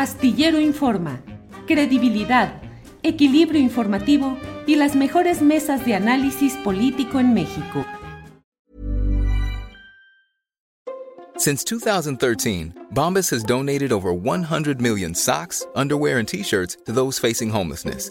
Astillero Informa, credibilidad, equilibrio informativo y las mejores mesas de análisis político en México. Since 2013, Bombas has donated over 100 million socks, underwear, and t-shirts to those facing homelessness.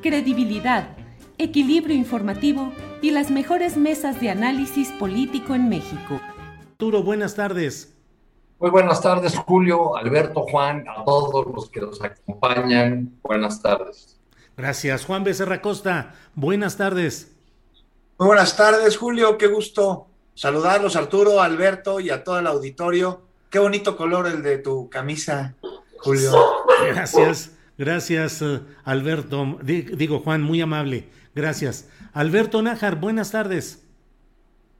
credibilidad, equilibrio informativo y las mejores mesas de análisis político en México. Arturo, buenas tardes. Muy buenas tardes, Julio, Alberto, Juan, a todos los que nos acompañan. Buenas tardes. Gracias. Juan Becerra Costa, buenas tardes. Muy buenas tardes, Julio. Qué gusto saludarlos, Arturo, Alberto y a todo el auditorio. Qué bonito color el de tu camisa, Julio. Gracias. Gracias, eh, Alberto. Digo, Juan, muy amable. Gracias. Alberto Nájar, buenas tardes.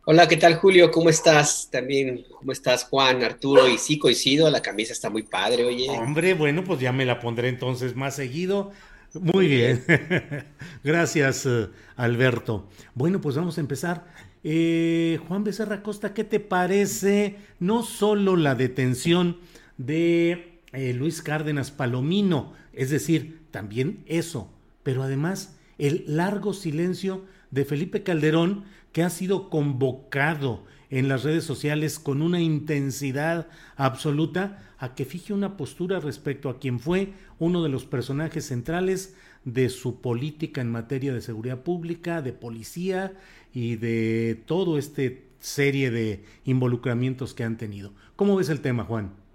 Hola, ¿qué tal, Julio? ¿Cómo estás? También, ¿cómo estás, Juan, Arturo? Y sí, coincido, la camisa está muy padre, oye. Hombre, bueno, pues ya me la pondré entonces más seguido. Muy bien. Gracias, eh, Alberto. Bueno, pues vamos a empezar. Eh, Juan Becerra Costa, ¿qué te parece no solo la detención de Luis Cárdenas Palomino, es decir, también eso, pero además el largo silencio de Felipe Calderón, que ha sido convocado en las redes sociales con una intensidad absoluta a que fije una postura respecto a quien fue uno de los personajes centrales de su política en materia de seguridad pública, de policía y de todo este serie de involucramientos que han tenido. ¿Cómo ves el tema, Juan?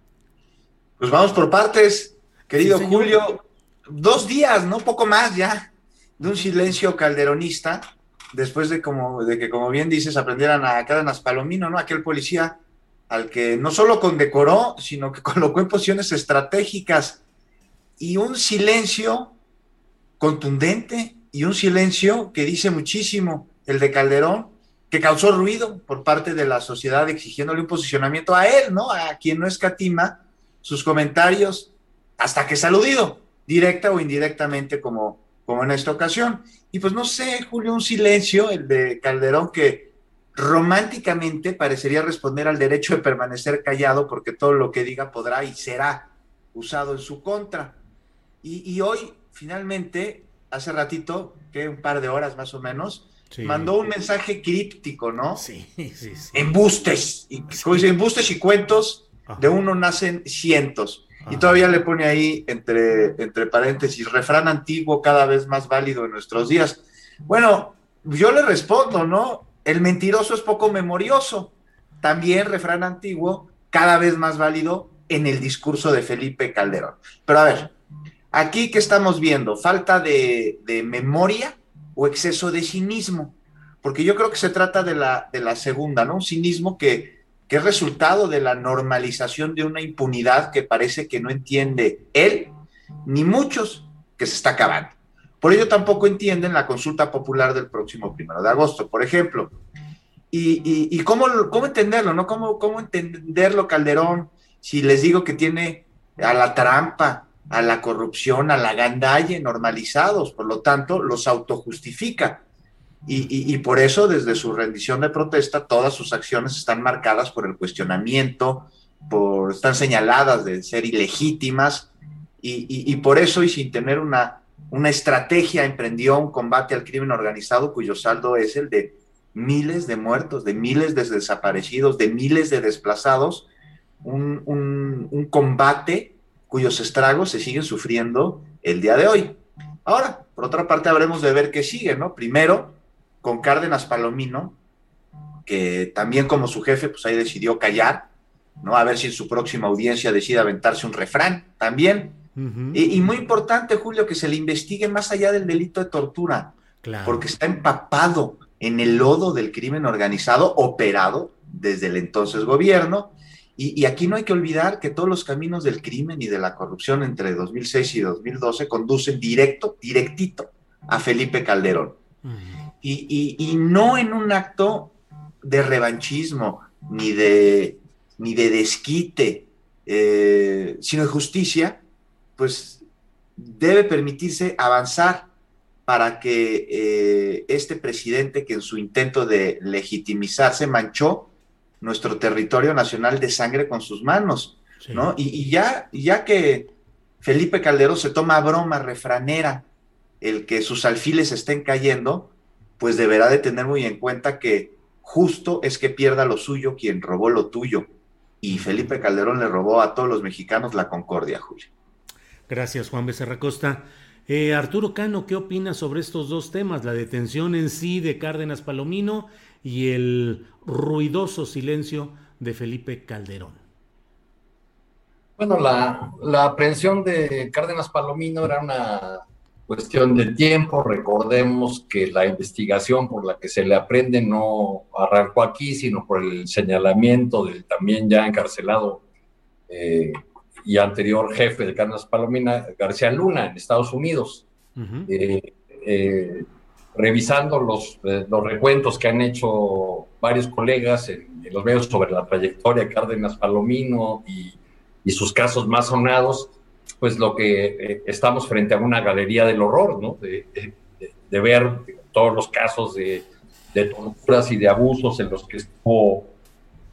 Pues vamos por partes. Querido Julio, dos días, no poco más ya, de un silencio calderonista, después de, como, de que, como bien dices, aprendieran a Cárdenas Palomino, ¿no? Aquel policía al que no solo condecoró, sino que colocó en posiciones estratégicas y un silencio contundente y un silencio que dice muchísimo, el de Calderón, que causó ruido por parte de la sociedad exigiéndole un posicionamiento a él, ¿no? A quien no escatima sus comentarios hasta que saludido, directa o indirectamente como, como en esta ocasión. Y pues no sé, Julio, un silencio, el de Calderón, que románticamente parecería responder al derecho de permanecer callado porque todo lo que diga podrá y será usado en su contra. Y, hoy, finalmente, hace ratito, que un par de horas más o menos, mandó un mensaje críptico, ¿no? Sí, sí, sí. Embustes. Y, dice, embustes y cuentos, de uno nacen cientos. Y todavía le pone ahí entre, entre paréntesis, refrán antiguo cada vez más válido en nuestros días. Bueno, yo le respondo, ¿no? El mentiroso es poco memorioso. También refrán antiguo, cada vez más válido en el discurso de Felipe Calderón. Pero a ver, aquí que estamos viendo, falta de, de, memoria o exceso de cinismo, porque yo creo que se trata de la, de la segunda, ¿no? Un cinismo que, que es resultado de la normalización de una impunidad que parece que no entiende él ni muchos que se está acabando. Por ello tampoco entienden la consulta popular del próximo primero de agosto, por ejemplo. Y, cómo, cómo, entenderlo, ¿no? ¿Cómo, ¿Cómo entenderlo, Calderón, si les digo que tiene a la trampa, a la corrupción, a la gandalle normalizados, por lo tanto, los autojustifica. Y, por eso, desde su rendición de protesta, todas sus acciones están marcadas por el cuestionamiento, por, están señaladas de ser ilegítimas, y, por eso, y sin tener una, una estrategia, emprendió un combate al crimen organizado cuyo saldo es el de miles de muertos, de miles de desaparecidos, de miles de desplazados, un, un combate cuyos estragos se siguen sufriendo el día de hoy. Ahora, Por otra parte, habremos de ver qué sigue, ¿no? Primero, con Cárdenas Palomino, que también como su jefe, pues ahí decidió callar, ¿no? A ver si en su próxima audiencia decide aventarse un refrán también. y, muy importante, Julio, que se le investigue más allá del delito de tortura, porque está empapado en el lodo del crimen organizado operado desde el entonces gobierno. Y, y, aquí no hay que olvidar que todos los caminos del crimen y de la corrupción entre 2006 y 2012 conducen directo, directito a Felipe Calderón. Y, y, no en un acto de revanchismo, ni de, ni de desquite, eh, sino de justicia, pues debe permitirse avanzar para que eh, este presidente que en su intento de legitimizarse manchó nuestro territorio nacional de sangre con sus manos, ¿no? Y, ya, ya que Felipe Calderón se toma broma refranera el que sus alfiles estén cayendo, pues deberá de tener muy en cuenta que justo es que pierda lo suyo quien robó lo tuyo. Y Felipe Calderón le robó a todos los mexicanos la concordia, Julio. Gracias, Juan Becerra Costa. Eh, Arturo Cano, ¿qué opinas sobre estos dos temas? La detención en sí de Cárdenas Palomino y el ruidoso silencio de Felipe Calderón. Bueno, la, la aprehensión de Cárdenas Palomino era una cuestión de tiempo. Recordemos que la investigación por la que se le aprende no arrancó aquí, sino por el señalamiento del también ya encarcelado eh, y anterior jefe de Cárdenas Palomina, García Luna, en Estados Unidos. Eh, eh, revisando los, los recuentos que han hecho varios colegas en, los medios sobre la trayectoria de Cárdenas Palomino y, y sus casos más sonados, pues lo que eh, estamos frente a una galería del horror, ¿no? De, ver todos los casos de, torturas y de abusos en los que estuvo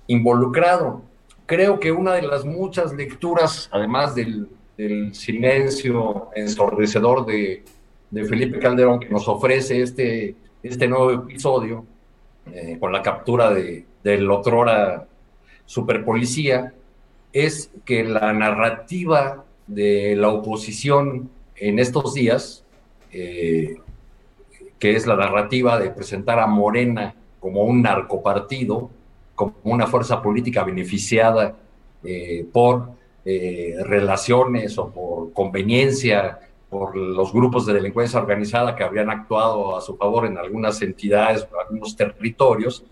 involucrado. Creo que una de las muchas lecturas, además del, silencio ensordecedor de, Felipe Calderón, que nos ofrece este, este nuevo episodio, eh, con la captura de, del otrora superpolicía, es que la narrativa de la oposición en estos días, eh, que es la narrativa de presentar a Morena como un narcopartido, como una fuerza política beneficiada eh, por eh, relaciones o por conveniencia por los grupos de delincuencia organizada que habrían actuado a su favor en algunas entidades o algunos territorios,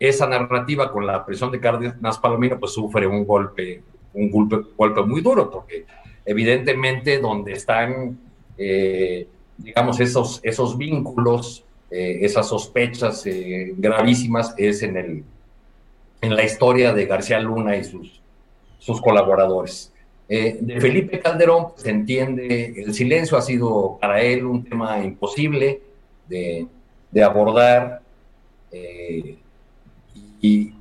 esa narrativa con la presión de Cárdenas Palomino pues sufre un golpe un golpe, golpe muy duro, porque evidentemente donde están, eh, digamos, esos, esos vínculos, eh, esas sospechas eh, gravísimas es en, el, en la historia de García Luna y sus, sus colaboradores. de Felipe Calderón se entiende, el silencio ha sido para él un tema imposible de, de abordar, y,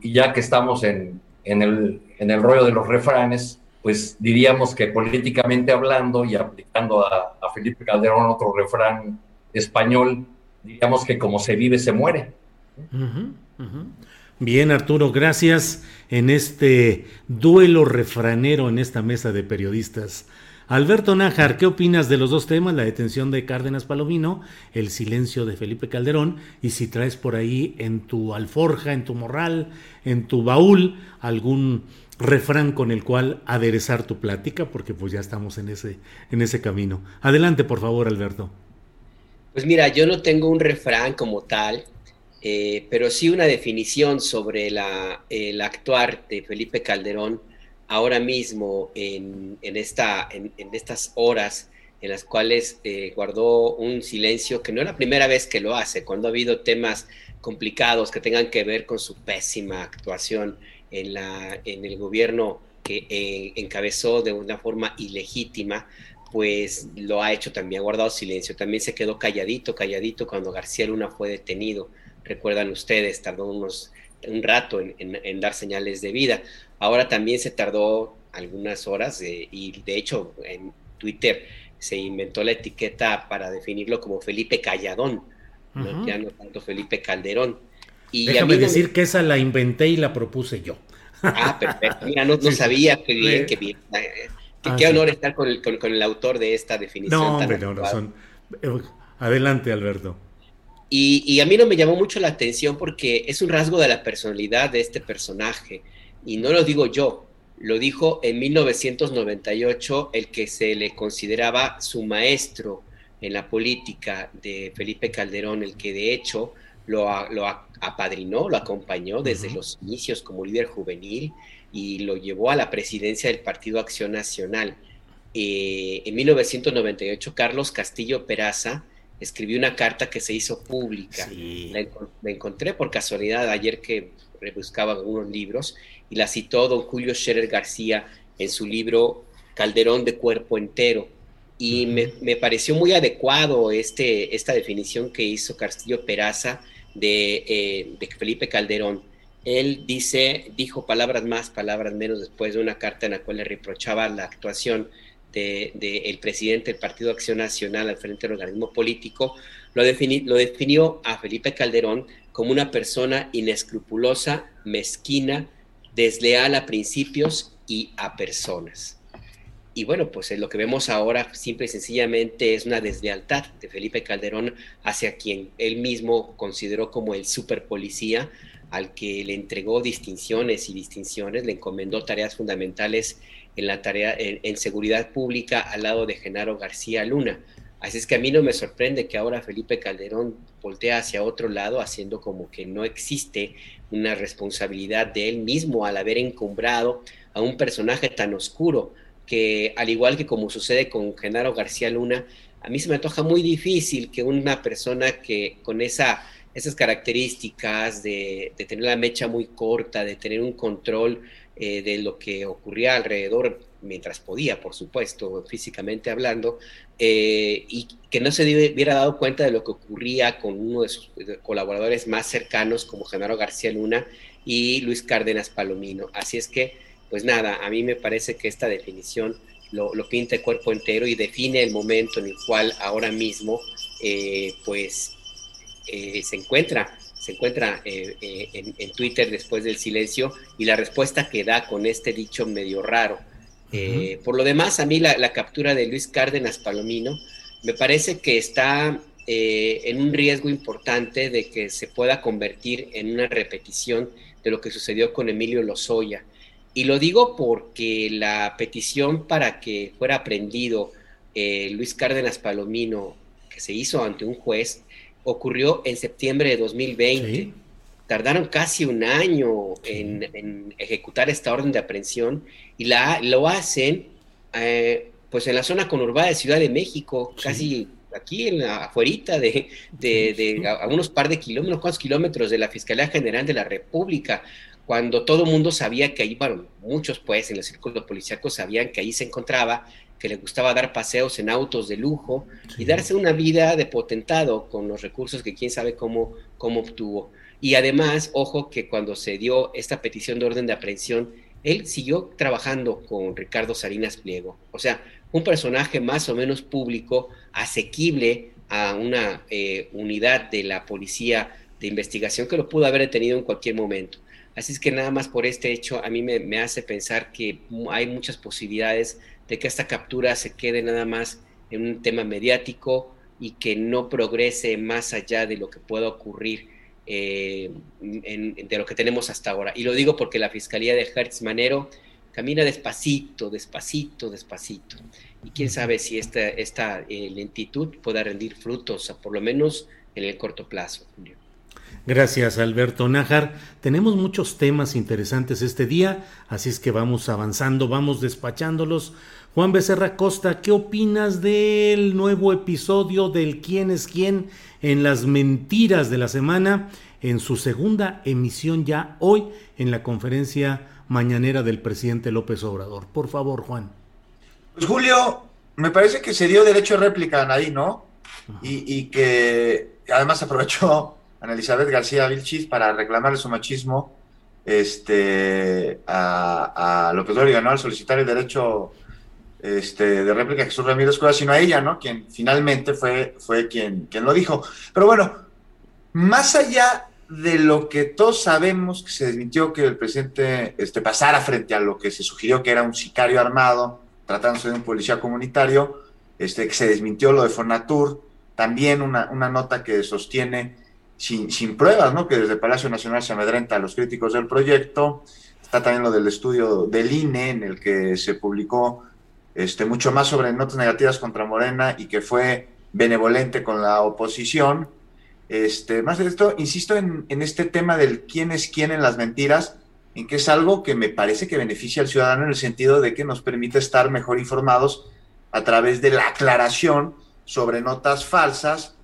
y, ya que estamos en, en el, en el rollo de los refranes, pues diríamos que políticamente hablando y aplicando a, Felipe Calderón otro refrán español, diríamos que como se vive, se muere. Bien, Arturo, gracias en este duelo refranero en esta mesa de periodistas. Alberto Nájar, ¿qué opinas de los dos temas? La detención de Cárdenas Palomino, el silencio de Felipe Calderón, y si traes por ahí en tu alforja, en tu morral, en tu baúl, algún refrán con el cual aderezar tu plática, porque pues ya estamos en ese, en ese camino. Adelante, por favor, Alberto. Pues mira, yo no tengo un refrán como tal, eh, pero sí una definición sobre la, el actuar de Felipe Calderón ahora mismo en, esta, en, estas horas en las cuales eh, guardó un silencio que no es la primera vez que lo hace, cuando ha habido temas complicados que tengan que ver con su pésima actuación en, la, en el gobierno que eh, encabezó de una forma ilegítima, pues lo ha hecho también, ha guardado silencio. También se quedó calladito, calladito cuando García Luna fue detenido. Recuerdan ustedes, tardó unos, un rato en, dar señales de vida. Ahora también se tardó algunas horas y de hecho en Twitter se inventó la etiqueta para definirlo como Felipe Calladón, ya no tanto Felipe Calderón. Y Déjame decir que esa la inventé y la propuse yo. Ah, perfecto. Mira, no, sabía que bien, ah, qué honor estar con el, con, el, autor de esta definición. No, hombre, no, son Adelante, Alberto. Y, a mí no me llamó mucho la atención porque es un rasgo de la personalidad de este personaje. Y no lo digo yo, lo dijo en 1998 el que se le consideraba su maestro en la política de Felipe Calderón, el que de hecho lo, lo apadrinó, lo acompañó desde los inicios como líder juvenil y lo llevó a la presidencia del Partido Acción Nacional. Eh, en 1998, Carlos Castillo Peraza escribió una carta que se hizo pública. La, encontré por casualidad ayer que rebuscaba algunos libros y la citó don Julio Scherer García en su libro Calderón de Cuerpo Entero. Y me, pareció muy adecuado este, esta definición que hizo Castillo Peraza de, eh, de Felipe Calderón. Él dice, dijo palabras más, palabras menos después de una carta en la cual le reprochaba la actuación del presidente del Partido Acción Nacional al frente del organismo político, lo, lo definió a Felipe Calderón como una persona inescrupulosa, mezquina, desleal a principios y a personas. Y bueno, pues lo que vemos ahora simple y sencillamente es una deslealtad de Felipe Calderón hacia quien él mismo consideró como el super policía, al que le entregó distinciones y distinciones, le encomendó tareas fundamentales en la tarea en, seguridad pública al lado de Genaro García Luna. Así es que a mí no me sorprende que ahora Felipe Calderón voltee hacia otro lado, haciendo como que no existe una responsabilidad de él mismo al haber encumbrado a un personaje tan oscuro que, al igual que como sucede con Genaro García Luna, a mí se me antoja muy difícil que una persona que con esa, esas características de, de tener la mecha muy corta, de tener un control eh, de lo que ocurría alrededor mientras podía, por supuesto, físicamente hablando, eh, y que no se hubiera dado cuenta de lo que ocurría con uno de sus colaboradores más cercanos como Genaro García Luna y Luis Cárdenas Palomino. Así es que, pues nada, a mí me parece que esta definición lo, pinta el cuerpo entero y define el momento en el cual ahora mismo, eh, pues, se encuentra se encuentra eh, eh, en, Twitter después del silencio y la respuesta que da con este dicho medio raro. Eh, por lo demás, a mí la, captura de Luis Cárdenas Palomino me parece que está en un riesgo importante de que se pueda convertir en una repetición de lo que sucedió con Emilio Lozoya. Y lo digo porque la petición para que fuera aprendido Luis Cárdenas Palomino, que se hizo ante un juez, ocurrió en septiembre de 2020. Tardaron casi un año en, ejecutar esta orden de aprehensión y la, lo hacen eh, pues en la zona conurbada de Ciudad de México, casi aquí en la afuerita de, de, a, unos par de kilómetros, cuantos kilómetros de la Fiscalía General de la República, cuando todo el mundo sabía que ahí, bueno, muchos pues en los círculos policíacos sabían que ahí se encontraba que le gustaba dar paseos en autos de lujo y darse una vida de potentado con los recursos que quién sabe cómo, cómo obtuvo. Y además, ojo que cuando se dio esta petición de orden de aprehensión, él siguió trabajando con Ricardo Salinas Pliego. O sea, un personaje más o menos público, asequible a una eh, unidad de la policía de investigación que lo pudo haber detenido en cualquier momento. Así es que nada más por este hecho a mí me, me hace pensar que hay muchas posibilidades de que esta captura se quede nada más en un tema mediático y que no progrese más allá de lo que pueda ocurrir eh, de lo que tenemos hasta ahora. Y lo digo porque la Fiscalía de Hertz Manero camina despacito, despacito, despacito. Y quién sabe si esta, esta eh, lentitud pueda rendir frutos, por lo menos en el corto plazo, Julio. Gracias, Alberto Nájar. Tenemos muchos temas interesantes este día, así es que vamos avanzando, vamos despachándolos. Juan Becerra Costa, ¿qué opinas del nuevo episodio del quién es quién en las mentiras de la semana en su segunda emisión ya hoy en la conferencia mañanera del presidente López Obrador? Por favor, Juan. Pues Julio, me parece que se dio derecho a réplica ahí, ¿no? Y, y, que además aprovechó Ana Elizabeth García Vilchis para reclamarle su machismo este, a, a López Obrador, ¿no? Al solicitar el derecho este, de réplica Jesús Ramírez Cuevas, sino a ella, ¿no? Quien finalmente fue, fue quien, quien lo dijo. Pero bueno, más allá de lo que todos sabemos que se desmintió que el presidente este, pasara frente a lo que se sugirió que era un sicario armado, tratándose de un policía comunitario, este, que se desmintió lo de Fonatur, también una, una nota que sostiene sin, sin, pruebas, ¿no? Que desde Palacio Nacional se amedrenta a los críticos del proyecto. Está también lo del estudio del INE, en el que se publicó este, mucho más sobre notas negativas contra Morena y que fue benevolente con la oposición. Este, más de esto, insisto en, en este tema del quién es quién en las mentiras, en que es algo que me parece que beneficia al ciudadano en el sentido de que nos permite estar mejor informados a través de la aclaración sobre notas falsas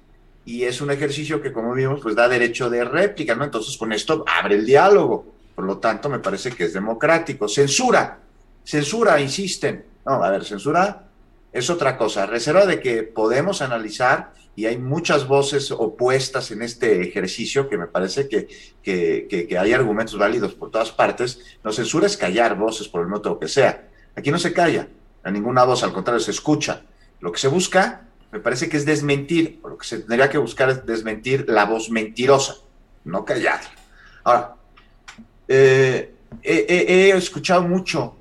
y es un ejercicio que como vimos pues da derecho de réplica, ¿no? Entonces con esto abre el diálogo, por lo tanto me parece que es democrático. Censura, censura, insisten. No, a ver, censura es otra cosa. Reserva de que podemos analizar y hay muchas voces opuestas en este ejercicio que me parece que, que, hay argumentos válidos por todas partes. No censura es callar voces por el método que sea. Aquí no se calla a ninguna voz, al contrario, se escucha. Lo que se busca, me parece que es desmentir, lo que se tendría que buscar es desmentir la voz mentirosa, no callar. Ahora, eh, he escuchado mucho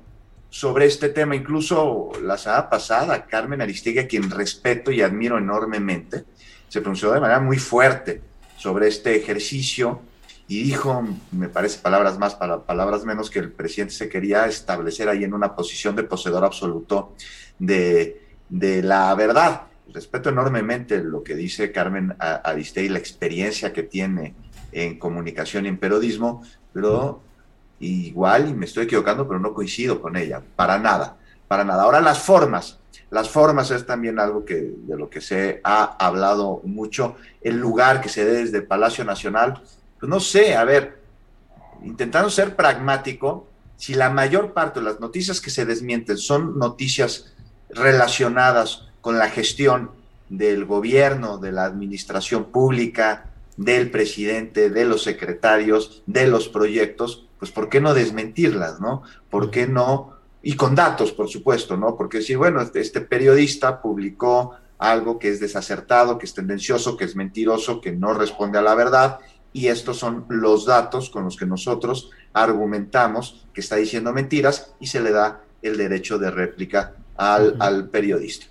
sobre este tema. Incluso la semana pasada, Carmen Aristegui, a quien respeto y admiro enormemente, se pronunció de manera muy fuerte sobre este ejercicio y dijo, me parece palabras más, palabras menos, que el presidente se quería establecer ahí en una posición de poseedor absoluto de, de la verdad. Respeto enormemente lo que dice Carmen Aristegui, la experiencia que tiene en comunicación y en periodismo, pero igual y me estoy equivocando, pero no coincido con ella, para nada, para nada. Ahora las formas, las formas es también algo que de lo que se ha hablado mucho, el lugar que se dé desde Palacio Nacional, pues no sé, a ver, intentando ser pragmático, si la mayor parte de las noticias que se desmienten son noticias relacionadas con la gestión del gobierno, de la administración pública, del presidente, de los secretarios, de los proyectos, pues ¿por qué no desmentirlas, no? ¿Por qué no? Y con datos, por supuesto, ¿no? Porque si, bueno, este, este, periodista publicó algo que es desacertado, que es tendencioso, que es mentiroso, que no responde a la verdad, y estos son los datos con los que nosotros argumentamos que está diciendo mentiras y se le da el derecho de réplica al, al periodista.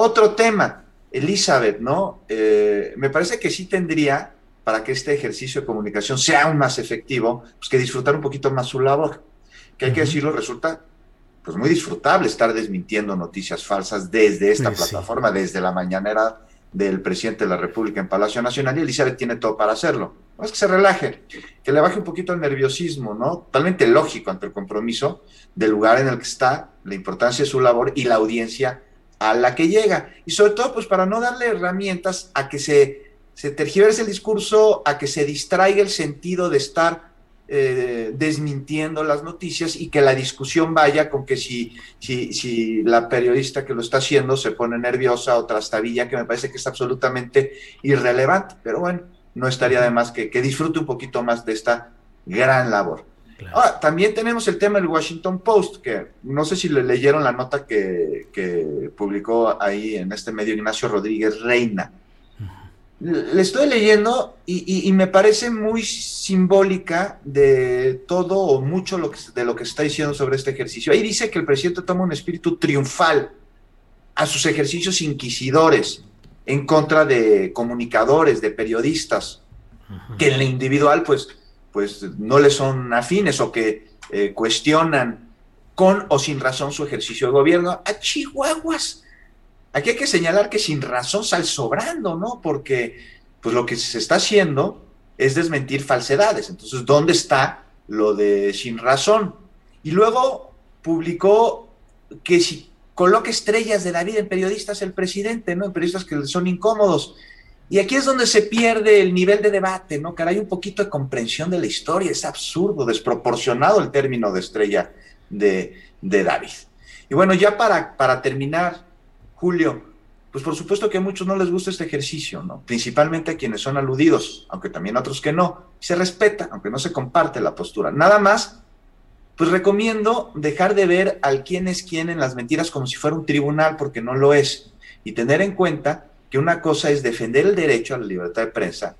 Otro tema, Elizabeth, ¿no? Eh, me parece que sí tendría para que este ejercicio de comunicación sea aún más efectivo, pues que disfrutar un poquito más su labor. Que hay que decirlo, resulta pues muy disfrutable estar desmintiendo noticias falsas desde esta plataforma, desde la mañanera del presidente de la República en Palacio Nacional y Elizabeth tiene todo para hacerlo. No es que se relaje, que le baje un poquito el nerviosismo, ¿no? Totalmente lógico ante el compromiso del lugar en el que está, la importancia de su labor y la audiencia a la que llega. Y sobre todo, pues para no darle herramientas a que se se tergiversa el discurso a que se distraiga el sentido de estar eh, desmintiendo las noticias y que la discusión vaya con que si, si, si la periodista que lo está haciendo se pone nerviosa o trastabilla, que me parece que es absolutamente irrelevante. Pero bueno, no estaría de más que, que disfrute un poquito más de esta gran labor. También tenemos el tema del Washington Post, que no sé si le leyeron la nota que, que publicó ahí en este medio Ignacio Rodríguez Reina. Le estoy leyendo y, me parece muy simbólica de todo o mucho lo que, de lo que está diciendo sobre este ejercicio. Ahí dice que el presidente toma un espíritu triunfal a sus ejercicios inquisidores en contra de comunicadores, de periodistas, que en lo individual pues, pues no le son afines o que eh, cuestionan con o sin razón su ejercicio de gobierno. A Chihuahuas Aquí hay que señalar que sin razón sale sobrando, ¿no? Porque pues lo que se está haciendo es desmentir falsedades. Entonces, ¿dónde está lo de sin razón? Y luego publicó que si coloca estrellas de la vida en periodistas el presidente, ¿no? En periodistas que son incómodos. Y aquí es donde se pierde el nivel de debate, ¿no? hay un poquito de comprensión de la historia. Es absurdo, desproporcionado el término de estrella de, de David. Y bueno, ya para, para terminar, Julio, pues por supuesto que a muchos no les gusta este ejercicio, ¿no? Principalmente a quienes son aludidos, aunque también a otros que no. Se respeta, aunque no se comparte la postura. Nada más, pues recomiendo dejar de ver al quién es quién en las mentiras como si fuera un tribunal, porque no lo es. Y tener en cuenta que una cosa es defender el derecho a la libertad de prensa,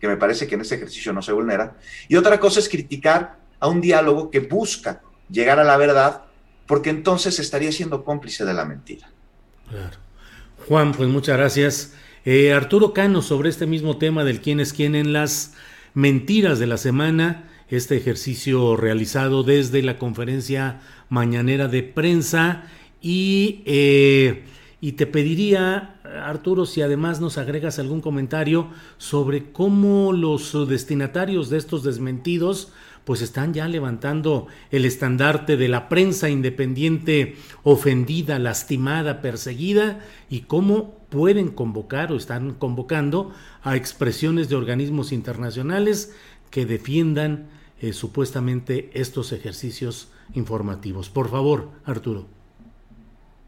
que me parece que en este ejercicio no se vulnera, y otra cosa es criticar a un diálogo que busca llegar a la verdad, porque entonces estaría siendo cómplice de la mentira. Claro. Juan, pues muchas gracias. Eh, Arturo Cano, sobre este mismo tema del quién es quién en las mentiras de la semana, este ejercicio realizado desde la conferencia mañanera de prensa y, eh, y te pediría, Arturo, si además nos agregas algún comentario sobre cómo los destinatarios de estos desmentidos pues están ya levantando el estandarte de la prensa independiente ofendida, lastimada, perseguida y cómo pueden convocar o están convocando a expresiones de organismos internacionales que defiendan eh, supuestamente estos ejercicios informativos. Por favor, Arturo.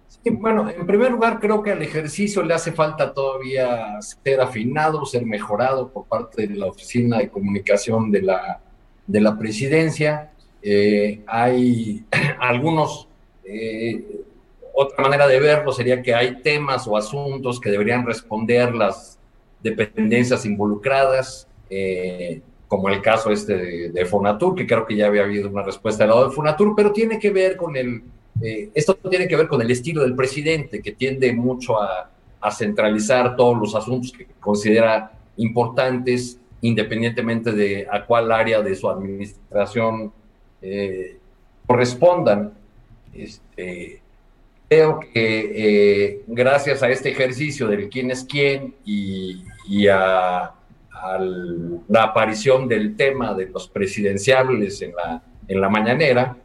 Sí, bueno, en primer lugar, creo que al ejercicio le hace falta todavía ser afinado, ser mejorado por parte de la Oficina de Comunicación de la de la presidencia. Eh, hay algunos, eh, otra manera de verlo sería que hay temas o asuntos que deberían responder las dependencias involucradas, eh, como el caso este de, Fonatur, que creo que ya había habido una respuesta del lado de Fonatur, pero tiene que ver con el, esto tiene que ver con el estilo del presidente, que tiende mucho a, a centralizar todos los asuntos que considera importantes independientemente de a cuál área de su administración eh, correspondan. Este, creo que eh, gracias a este ejercicio del quién es quién y, a, la aparición del tema de los presidenciables en la, en la mañanera,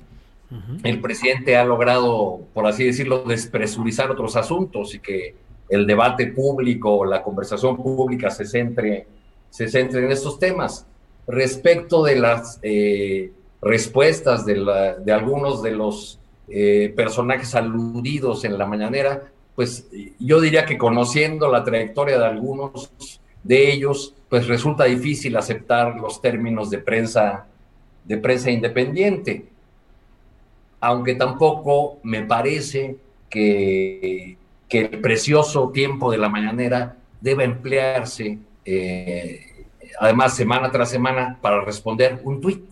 el presidente ha logrado, por así decirlo, despresurizar otros asuntos y que el debate público, la conversación pública se centre se centre en estos temas. Respecto de las eh, respuestas de, algunos de los eh, personajes aludidos en la mañanera, pues yo diría que conociendo la trayectoria de algunos de ellos, pues resulta difícil aceptar los términos de prensa, de prensa independiente. Aunque tampoco me parece que, que el precioso tiempo de la mañanera deba emplearse eh, además semana tras semana, para responder un tuit.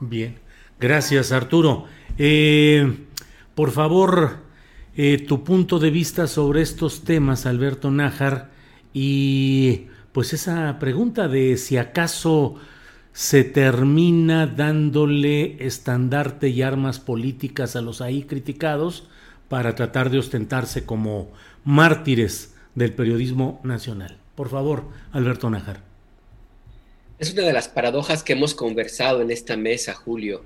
Bien, gracias Arturo. Eh, por favor, eh, tu punto de vista sobre estos temas, Alberto Nájar, y pues esa pregunta de si acaso se termina dándole estandarte y armas políticas a los ahí criticados para tratar de ostentarse como mártires del periodismo nacional. Por favor, Alberto Najar. Es una de las paradojas que hemos conversado en esta mesa, Julio.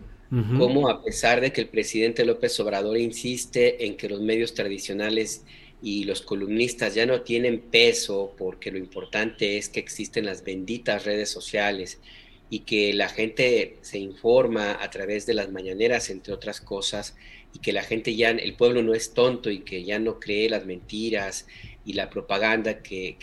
Cómo a pesar de que el presidente López Obrador insiste en que los medios tradicionales y los columnistas ya no tienen peso porque lo importante es que existen las benditas redes sociales y que la gente se informa a través de las mañaneras, entre otras cosas, y que la gente ya, el pueblo no es tonto y que ya no cree las mentiras y la propaganda que,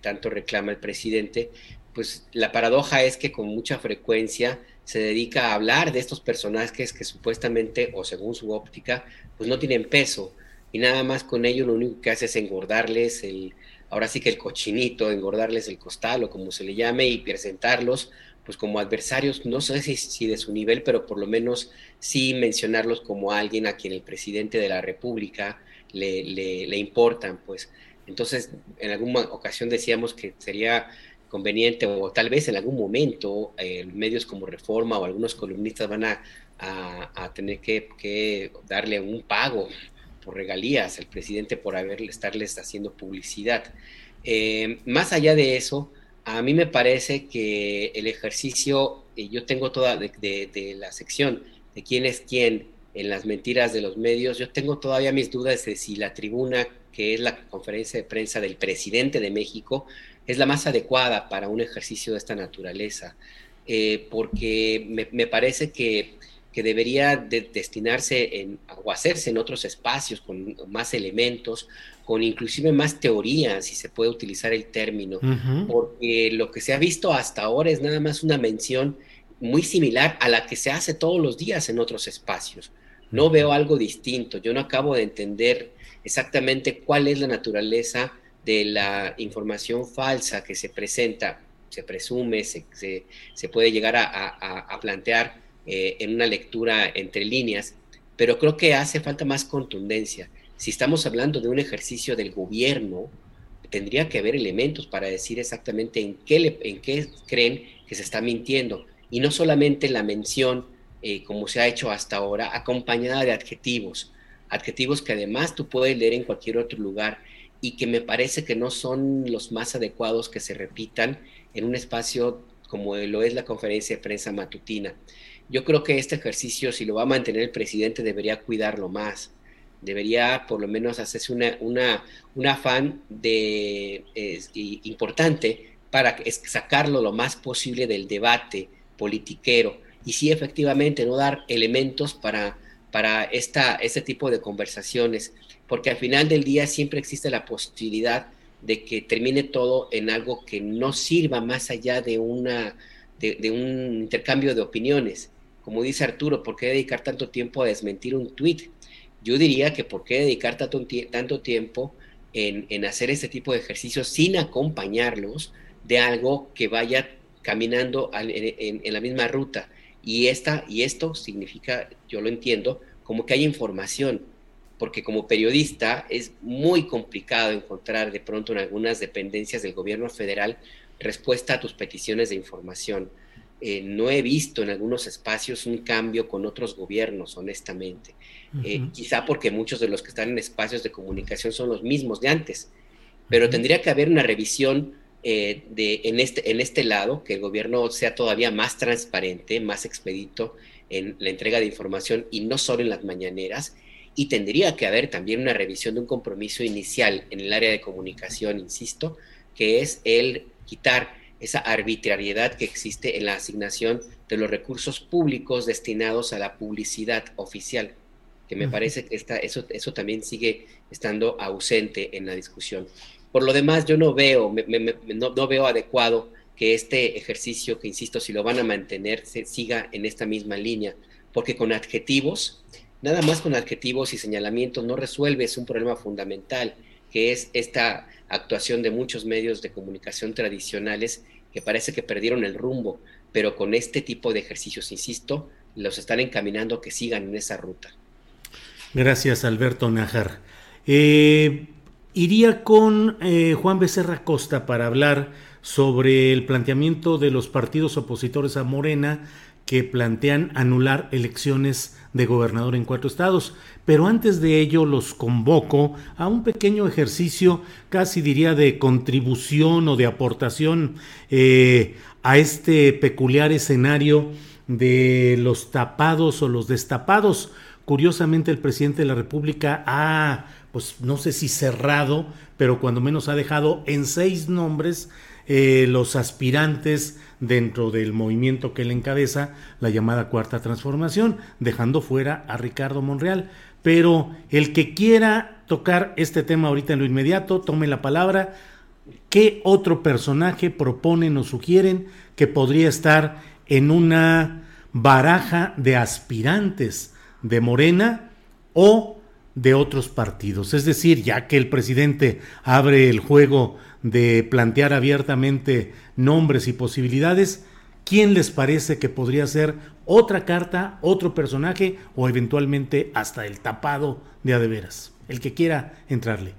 tanto reclama el presidente, pues la paradoja es que con mucha frecuencia se dedica a hablar de estos personajes que supuestamente o según su óptica pues no tienen peso. Y nada más con ello lo único que hace es engordarles el ahora sí que el cochinito, engordarles el costal o como se le llame y presentarlos pues como adversarios, no sé si, si de su nivel, pero por lo menos sí mencionarlos como alguien a quien el presidente de la República le, le, importan, pues. Entonces, en alguna ocasión decíamos que sería conveniente o tal vez en algún momento eh, medios como Reforma o algunos columnistas van a, tener que, darle un pago por regalías al presidente por haberle estarles haciendo publicidad. Eh, más allá de eso, a mí me parece que el ejercicio, y yo tengo toda de, la sección de quién es quién en las mentiras de los medios, yo tengo todavía mis dudas de si la tribuna que es la conferencia de prensa del presidente de México, es la más adecuada para un ejercicio de esta naturaleza, eh, porque me, parece que, debería destinarse en, o hacerse en otros espacios con más elementos, con inclusive más teoría, si se puede utilizar el término, porque lo que se ha visto hasta ahora es nada más una mención muy similar a la que se hace todos los días en otros espacios. No veo algo distinto, yo no acabo de entender exactamente cuál es la naturaleza de la información falsa que se presenta, se presume, se, se, puede llegar a, plantear eh, en una lectura entre líneas, pero creo que hace falta más contundencia. Si estamos hablando de un ejercicio del gobierno, tendría que haber elementos para decir exactamente en qué, en qué creen que se está mintiendo. Y no solamente la mención, eh, como se ha hecho hasta ahora, acompañada de adjetivos. Adjetivos que además tú puedes leer en cualquier otro lugar y que me parece que no son los más adecuados que se repitan en un espacio como lo es la conferencia de prensa matutina. Yo creo que este ejercicio, si lo va a mantener el presidente, debería cuidarlo más. Debería por lo menos hacerse una, una, un afán de, importante para sacarlo lo más posible del debate politiquero y sí efectivamente no dar elementos para, para esta, este tipo de conversaciones, porque al final del día siempre existe la posibilidad de que termine todo en algo que no sirva más allá de, una, de, un intercambio de opiniones. Como dice Arturo, ¿por qué dedicar tanto tiempo a desmentir un tuit? Yo diría que ¿por qué dedicar tanto, tanto tiempo en, hacer este tipo de ejercicios sin acompañarlos de algo que vaya caminando en, en, la misma ruta? Y, esta, y esto significa, yo lo entiendo, como que hay información, porque como periodista es muy complicado encontrar de pronto en algunas dependencias del gobierno federal respuesta a tus peticiones de información. Eh, no he visto en algunos espacios un cambio con otros gobiernos, honestamente. Eh, quizá porque muchos de los que están en espacios de comunicación son los mismos de antes, pero tendría que haber una revisión eh, de, en, este, en este lado, que el gobierno sea todavía más transparente, más expedito en la entrega de información y no solo en las mañaneras, y tendría que haber también una revisión de un compromiso inicial en el área de comunicación, insisto, que es el quitar esa arbitrariedad que existe en la asignación de los recursos públicos destinados a la publicidad oficial, que me parece que está, eso, eso también sigue estando ausente en la discusión. Por lo demás, yo no veo, no, no, veo adecuado que este ejercicio, que insisto, si lo van a mantener, se siga en esta misma línea, porque con adjetivos Nada más con adjetivos y señalamientos no resuelves un problema fundamental, que es esta actuación de muchos medios de comunicación tradicionales que parece que perdieron el rumbo, pero con este tipo de ejercicios, insisto, los están encaminando a que sigan en esa ruta. Gracias, Alberto Najar. Eh, iría con eh, Juan Becerra Costa para hablar sobre el planteamiento de los partidos opositores a Morena que plantean anular elecciones de gobernador en cuatro estados. Pero antes de ello los convoco a un pequeño ejercicio, casi diría de contribución o de aportación eh, a este peculiar escenario de los tapados o los destapados. Curiosamente el presidente de la República ha, pues no sé si cerrado, pero cuando menos ha dejado en seis nombres eh, los aspirantes dentro del movimiento que él encabeza, la llamada Cuarta Transformación, dejando fuera a Ricardo Monreal. Pero el que quiera tocar este tema ahorita en lo inmediato, tome la palabra. ¿Qué otro personaje proponen o sugieren que podría estar en una baraja de aspirantes de Morena o de otros partidos? Es decir, ya que el presidente abre el juego de plantear abiertamente nombres y posibilidades, ¿quién les parece que podría ser otra carta, otro personaje o eventualmente hasta el tapado de adeveras? El que quiera entrarle.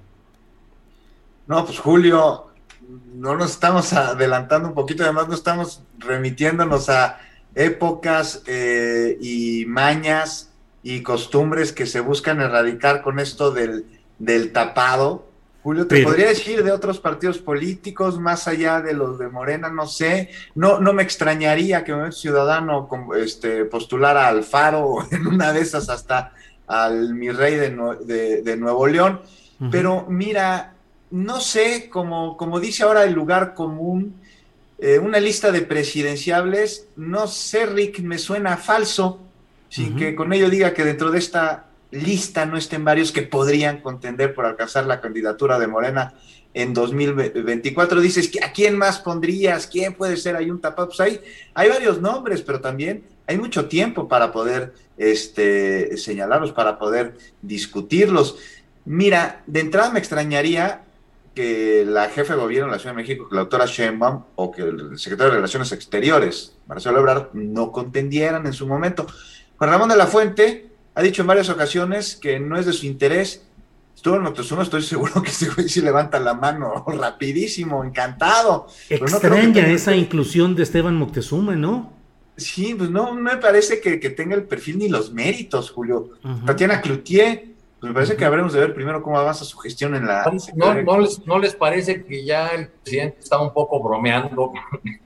No, pues Julio, no nos estamos adelantando un poquito, además no estamos remitiéndonos a épocas eh, y mañas y costumbres que se buscan erradicar con esto del, del tapado, Julio, te podría decir de otros partidos políticos, más allá de los de Morena, no sé. No, no me extrañaría que un ciudadano este, postulara al Faro en una de esas hasta al mi rey de, de, Nuevo León. Pero mira, no sé, como, como dice ahora el lugar común, eh, una lista de presidenciables, no sé, Rick, me suena falso, sin que con ello diga que dentro de esta lista no estén varios que podrían contender por alcanzar la candidatura de Morena en 2024. Dices, ¿a quién más pondrías? ¿Quién puede ser ahí un tapado? Pues hay, varios nombres, pero también hay mucho tiempo para poder este, señalarlos, para poder discutirlos. Mira, de entrada me extrañaría que la jefe de gobierno de la Ciudad de México, la doctora Sheinbaum, o que el secretario de Relaciones Exteriores, Marcelo Ebrard, no contendieran en su momento. Juan Ramón de la Fuente ha dicho en varias ocasiones que no es de su interés Esteban Moctezuma, estoy seguro que ese güey sí levanta la mano rapidísimo, encantado. Extraña esa inclusión de Esteban Moctezuma, ¿no? Sí, pues no me parece que, tenga el perfil ni los méritos, Julio. Tatiana Cloutier, pues me parece que habremos de ver primero cómo avanza su gestión en la... No, les, ¿No les parece que ya el presidente está un poco bromeando?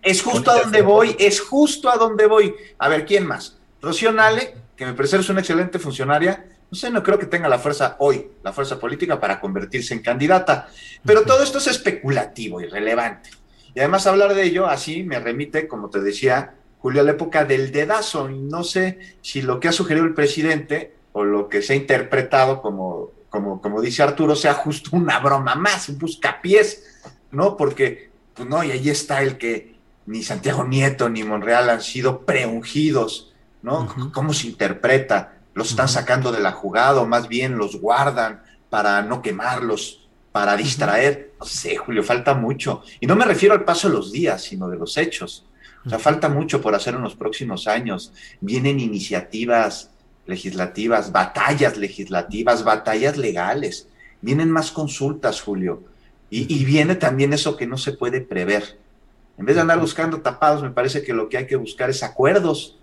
Es justo a donde voy, es justo a donde voy. A ver, ¿quién más? Rocío Nale, que me parece es una excelente funcionaria, no sé, no creo que tenga la fuerza hoy, la fuerza política para convertirse en candidata, pero todo esto es especulativo, irrelevante. Y además hablar de ello así me remite, como te decía, Julio, a la época del dedazo, y no sé si lo que ha sugerido el presidente o lo que se ha interpretado como, como, como dice Arturo, sea justo una broma más, un buscapiés, ¿no? Porque, pues no, y ahí está el que ni Santiago Nieto ni Monreal han sido preungidos, ¿no? ¿Cómo se interpreta? los están sacando de la jugada o más bien los guardan para no quemarlos, para distraer. No sé, Julio, falta mucho. Y no me refiero al paso de los días, sino de los hechos. O sea, falta mucho por hacer en los próximos años. Vienen iniciativas legislativas, batallas legislativas, batallas legales. Vienen más consultas, Julio. Y, y, viene también eso que no se puede prever. En vez de andar buscando tapados, me parece que lo que hay que buscar es acuerdos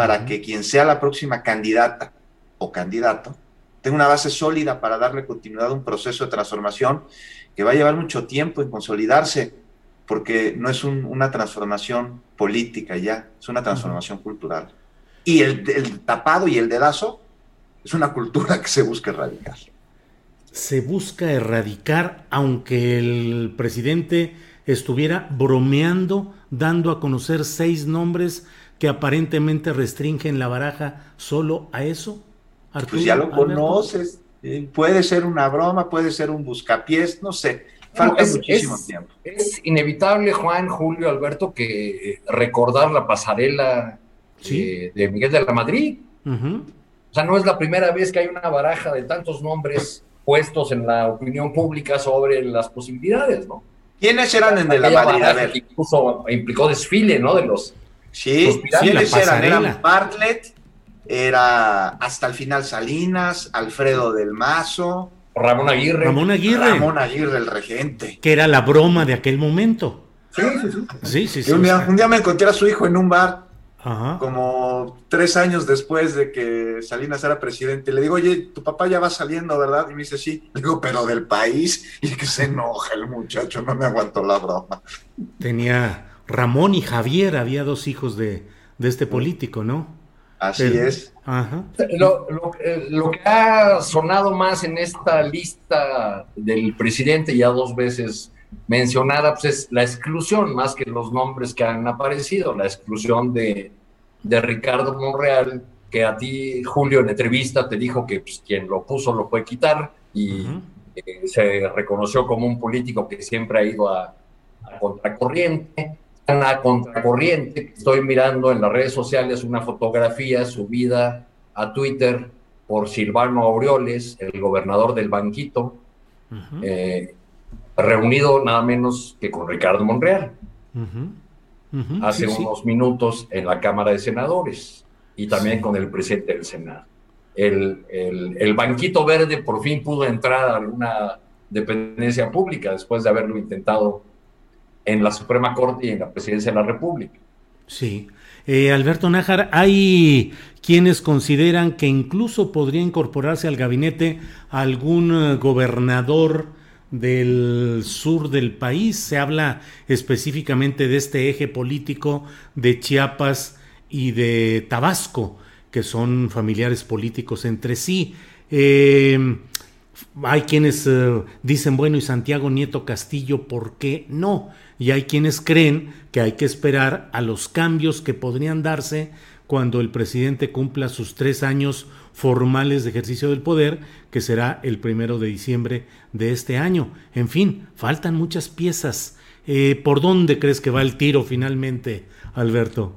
para que quien sea la próxima candidata o candidato tenga una base sólida para darle continuidad a un proceso de transformación que va a llevar mucho tiempo en consolidarse, porque no es una transformación política ya, es una transformación cultural. Y el, tapado y el dedazo es una cultura que se busca erradicar. Se busca erradicar, aunque el presidente estuviera bromeando, dando a conocer seis nombres que aparentemente restringen la baraja solo a eso? pues ya lo conoces. Eh, puede ser una broma, puede ser un buscapiés, no sé. Falta muchísimo tiempo. Es inevitable, Juan, Julio, Alberto, que eh, recordar la pasarela eh, de Miguel de la Madrid. O sea, no es la primera vez que hay una baraja de tantos nombres puestos en la opinión pública sobre las posibilidades, ¿no? ¿Quiénes eran en de la Madrid? A ver. Incluso implicó desfile, ¿no? De los Sí, ¿quiénes eran? Eran Bartlett, era hasta el final Salinas, Alfredo del Mazo. Ramón Aguirre. Ramón Aguirre. Ramón Aguirre, el regente. Que era la broma de aquel momento. Sí, sí, sí. un, día, me encontré a su hijo en un bar, como tres años después de que Salinas era presidente. Le digo, oye, tu papá ya va saliendo, ¿verdad? Y me dice, sí. Le digo, pero del país. Y que se enoja el muchacho, no me aguantó la broma. Tenía Ramón y Javier, había dos hijos de, este político, ¿no? Así es. Lo, que ha sonado más en esta lista del presidente, ya dos veces mencionada, pues es la exclusión, más que los nombres que han aparecido, la exclusión de, Ricardo Monreal, que a ti, Julio, en entrevista te dijo que pues, quien lo puso lo puede quitar y eh, se reconoció como un político que siempre ha ido a, a contracorriente a contracorriente. Estoy mirando en las redes sociales una fotografía subida a Twitter por Silvano Aureoles, el gobernador del Banquito, eh, reunido nada menos que con Ricardo Monreal, hace unos minutos en la Cámara de Senadores y también con el presidente del Senado. El, el, Banquito Verde por fin pudo entrar a alguna dependencia pública después de haberlo intentado en la Suprema Corte y en la Presidencia de la República. Sí. Eh, Alberto Nájar, hay quienes consideran que incluso podría incorporarse al gabinete algún eh, gobernador del sur del país. Se habla específicamente de este eje político de Chiapas y de Tabasco, que son familiares políticos entre sí. Eh, hay quienes dicen, bueno, y Santiago Nieto Castillo, ¿por qué no? Y hay quienes creen que hay que esperar a los cambios que podrían darse cuando el presidente cumpla sus tres años formales de ejercicio del poder, que será el primero de diciembre de este año. En fin, faltan muchas piezas. Eh, ¿Por dónde crees que va el tiro finalmente, Alberto?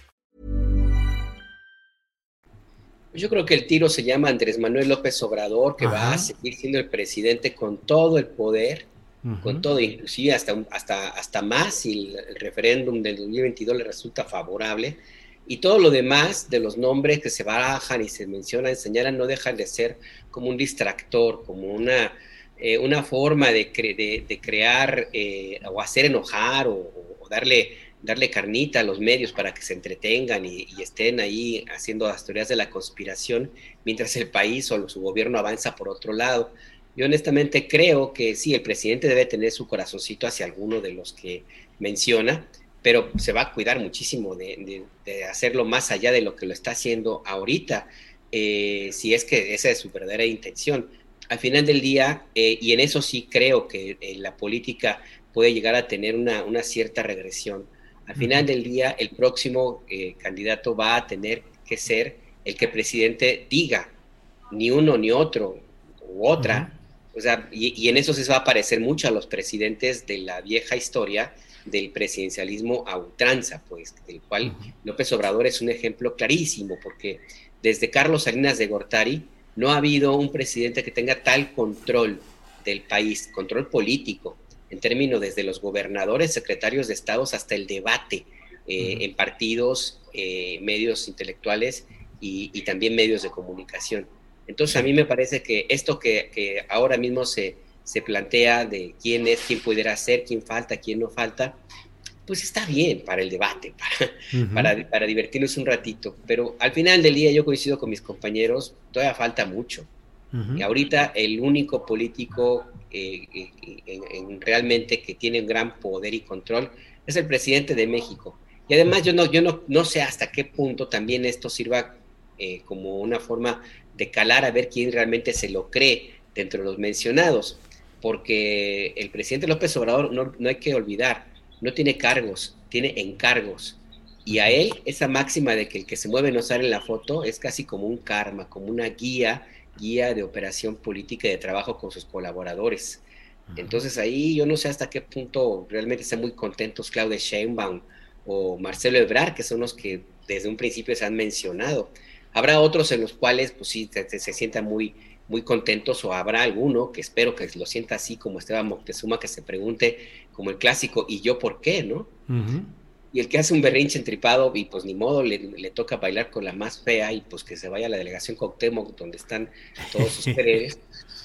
Yo creo que el tiro se llama Andrés Manuel López Obrador, que va a seguir siendo el presidente con todo el poder, con todo, inclusive hasta, hasta, hasta más si el, el referéndum del 2022 le resulta favorable. Y todo lo demás de los nombres que se barajan y se mencionan, señalan, no dejan de ser como un distractor, como una, eh, una forma de, cre- de- de crear eh, o hacer enojar o, o darle, darle carnita a los medios para que se entretengan y, estén ahí haciendo las teorías de la conspiración mientras el país o su gobierno avanza por otro lado. Yo honestamente creo que sí, el presidente debe tener su corazoncito hacia alguno de los que menciona, pero se va a cuidar muchísimo de, hacerlo más allá de lo que lo está haciendo ahorita, eh, si es que esa es su verdadera intención. Al final del día, eh, y en eso sí creo que eh, la política puede llegar a tener una cierta regresión. Al final del día, el próximo eh, candidato va a tener que ser el que el presidente diga, ni uno ni otro u otra. O sea, y, y en eso se va a parecer mucho a los presidentes de la vieja historia del presidencialismo a ultranza, pues, del cual López Obrador es un ejemplo clarísimo, porque desde Carlos Salinas de Gortari no ha habido un presidente que tenga tal control del país, control político, en términos desde los gobernadores, secretarios de estados hasta el debate eh, en partidos, eh, medios intelectuales y, y también medios de comunicación. Entonces a mí me parece que esto que, que ahora mismo se, se plantea de quién es, quién pudiera ser, quién falta, quién no falta, pues está bien para el debate, para, Ujú. para, para divertirnos un ratito. Pero al final del día yo coincido con mis compañeros, todavía falta mucho. Ujú. Y ahorita el único político eh, eh, en- en realmente que tiene un gran poder y control es el presidente de México. Y además yo no, yo no, no sé hasta qué punto también esto sirva eh, como una forma de calar a ver quién realmente se lo cree dentro de los mencionados. Porque el presidente López Obrador, no, no hay que olvidar, no tiene cargos, tiene encargos. Y a él, esa máxima de que el que se mueve no sale en la foto es casi como un karma, como una guía, guía de operación política y de trabajo con sus colaboradores. Entonces ahí yo no sé hasta qué punto realmente están muy contentos Claudia Sheinbaum o Marcelo Ebrard, que son los que desde un principio se han mencionado. Habrá otros en los cuales pues sí se, se sientan muy, muy contentos o habrá alguno que espero que lo sienta así como Esteban Moctezuma que se pregunte como el clásico ¿y yo por qué? ¿no? Y el que hace un berrinche entripado y pues ni modo, le, le toca bailar con la más fea y pues que se vaya a la delegación Cuauhtémoc donde están todos sus quereres,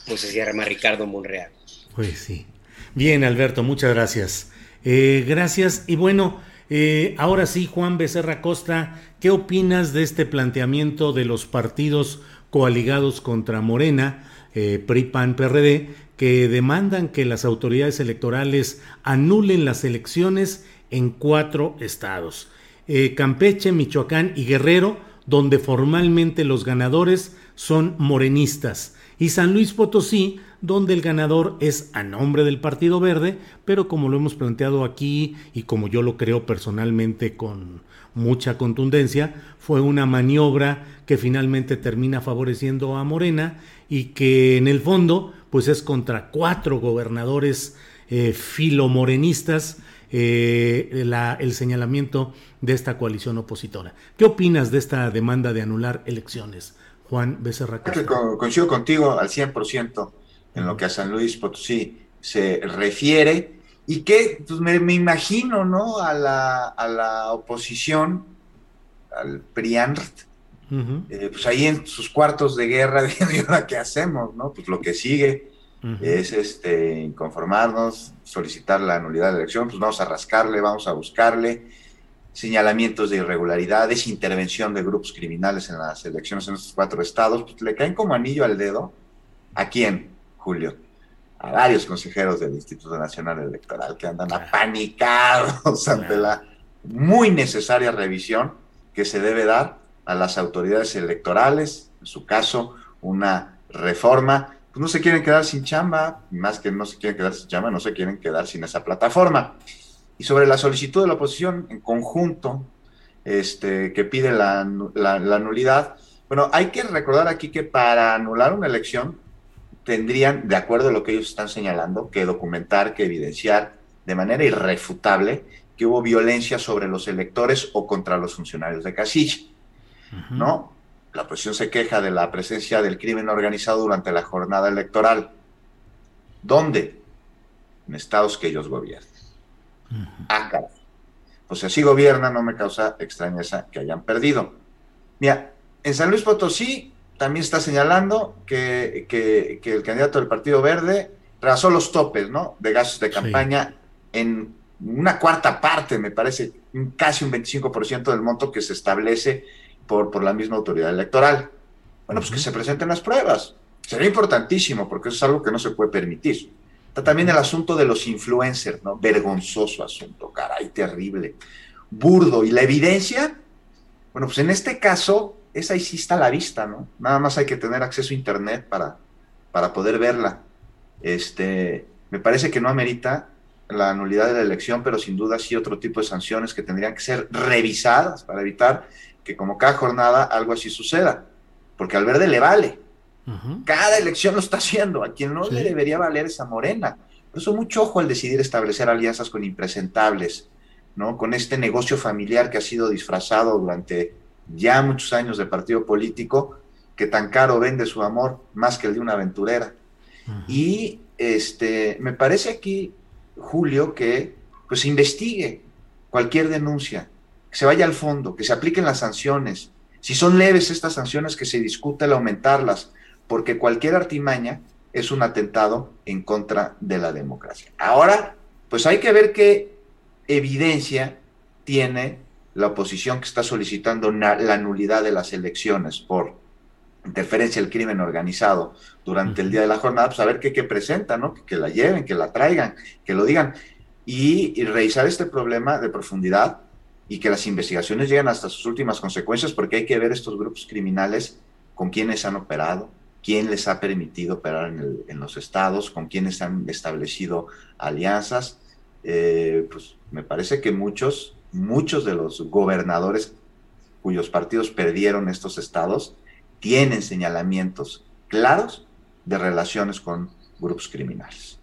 pues se llama Ricardo Monreal. Pues sí. Bien, Alberto, muchas gracias. Eh, gracias. Y bueno, eh, ahora sí, Juan Becerra Costa, ¿qué opinas de este planteamiento de los partidos coaligados contra Morena, eh, PRI, PAN, PRD, que demandan que las autoridades electorales anulen las elecciones en cuatro estados? Eh, Campeche, Michoacán y Guerrero, donde formalmente los ganadores son morenistas, y San Luis Potosí, donde el ganador es a nombre del Partido Verde, pero como lo hemos planteado aquí y como yo lo creo personalmente con mucha contundencia, fue una maniobra que finalmente termina favoreciendo a Morena y que en el fondo pues es contra cuatro gobernadores eh, filomorenistas eh, la- el señalamiento de esta coalición opositora. ¿Qué opinas de esta demanda de anular elecciones, Juan Becerra co- Coincido contigo al 100% en lo que a San Luis Potosí se refiere y que pues, me, me imagino, ¿no? A la, a la oposición, al PRIANRT, eh, pues ahí en sus cuartos de guerra, diciendo, ¿y ahora qué hacemos? ¿no? Pues lo que sigue es este, conformarnos, solicitar la nulidad de la elección, pues vamos a rascarle, vamos a buscarle. señalamientos de irregularidades, intervención de grupos criminales en las elecciones en estos cuatro estados, pues le caen como anillo al dedo. ¿A quién, Julio? A varios consejeros del Instituto Nacional Electoral que andan apanicados ante la muy necesaria revisión que se debe dar a las autoridades electorales, en su caso, una reforma. Pues no se quieren quedar sin chamba, más que no se quieren quedar sin chamba, no se quieren quedar sin esa plataforma. Y sobre la solicitud de la oposición en conjunto, este, que pide la, la nulidad, bueno, hay que recordar aquí que para anular una elección tendrían, de acuerdo a lo que ellos están señalando, que documentar, que evidenciar de manera irrefutable que hubo violencia sobre los electores o contra los funcionarios de casilla. ¿No? La oposición se queja de la presencia del crimen organizado durante la jornada electoral. ¿Dónde? En estados que ellos gobiernan. Ah, caray. Pues si así gobiernan, no me causa extrañeza que hayan perdido. Mira, en San Luis Potosí también está señalando que, el candidato del Partido Verde rebasó los topes, ¿no? De gastos de campaña en una cuarta parte, me parece, casi un 25% del monto que se establece por, por la misma autoridad electoral. Bueno, pues que se presenten las pruebas. Sería importantísimo, porque eso es algo que no se puede permitir. Está también el asunto de los influencers, ¿no? Vergonzoso asunto, caray, terrible. Burdo. ¿Y la evidencia? Bueno, pues en este caso, esa ahí sí está a la vista, ¿no? Nada más hay que tener acceso a Internet para, para poder verla. Este, me parece que no amerita la nulidad de la elección, pero sin duda sí otro tipo de sanciones que tendrían que ser revisadas para evitar que como cada jornada algo así suceda, porque al verde le vale. Cada elección lo está haciendo, a quien no le debería valer esa morena. Por eso mucho ojo al decidir establecer alianzas con impresentables, ¿no? Con este negocio familiar que ha sido disfrazado durante ya muchos años de partido político, que tan caro vende su amor más que el de una aventurera. Y este, me parece aquí Julio, que pues investigue cualquier denuncia, que se vaya al fondo, que se apliquen las sanciones. Si son leves estas sanciones, que se discute el aumentarlas, porque cualquier artimaña es un atentado en contra de la democracia. Ahora, pues hay que ver qué evidencia tiene la oposición que está solicitando la nulidad de las elecciones por interferencia del crimen organizado durante el día de la jornada, pues a ver qué, qué presenta, ¿no? Que, la lleven, que la traigan, que lo digan. Y, revisar este problema de profundidad y que las investigaciones lleguen hasta sus últimas consecuencias, porque hay que ver estos grupos criminales con quienes han operado, quién les ha permitido operar en, los estados, con quienes han establecido alianzas. Eh, pues me parece que muchos, muchos de los gobernadores cuyos partidos perdieron estos estados, tienen señalamientos claros de relaciones con grupos criminales.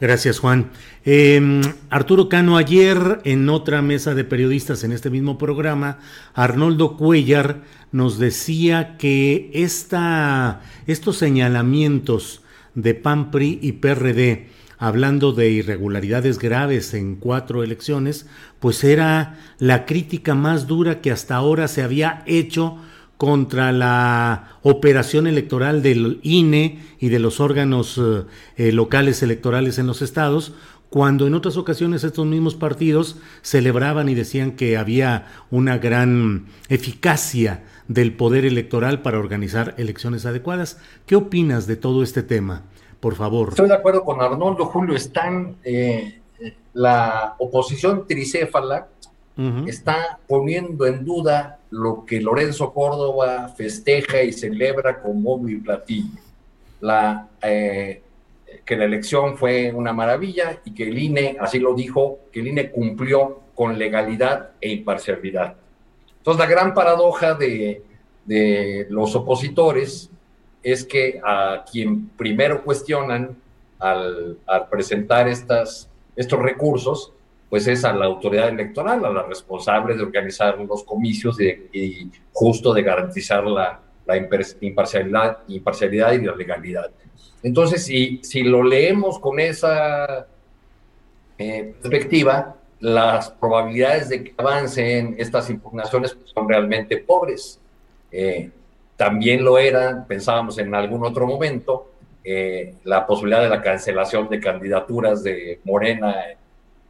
Gracias, Juan. Em, Arturo Cano, ayer en otra mesa de periodistas en este mismo programa, Arnoldo Cuellar nos decía que esta, estos señalamientos de PAMPRI y PRD, hablando de irregularidades graves en cuatro elecciones, pues era la crítica más dura que hasta ahora se había hecho contra la operación electoral del INE y de los órganos eh, eh, locales electorales en los estados, cuando en otras ocasiones estos mismos partidos celebraban y decían que había una gran eficacia del poder electoral para organizar elecciones adecuadas. ¿Qué opinas de todo este tema? Por favor. Estoy de acuerdo con Arnoldo Julio. Están eh, la oposición tricéfala está poniendo en duda lo que Lorenzo Córdoba festeja y celebra con bombo y platillo. La, eh, que la elección fue una maravilla y que el INE, así lo dijo, que el INE cumplió con legalidad e imparcialidad. Entonces, la gran paradoja de, de los opositores es que a quien primero cuestionan al, al presentar estas, estos recursos pues es a la autoridad electoral, a la responsable de organizar los comicios y justo de garantizar la, imparcialidad, y la legalidad. Entonces, si, si lo leemos con esa eh, perspectiva, las probabilidades de que avancen estas impugnaciones son realmente pobres. Eh, también lo eran, pensábamos en algún otro momento, eh, la posibilidad de la cancelación de candidaturas de Morena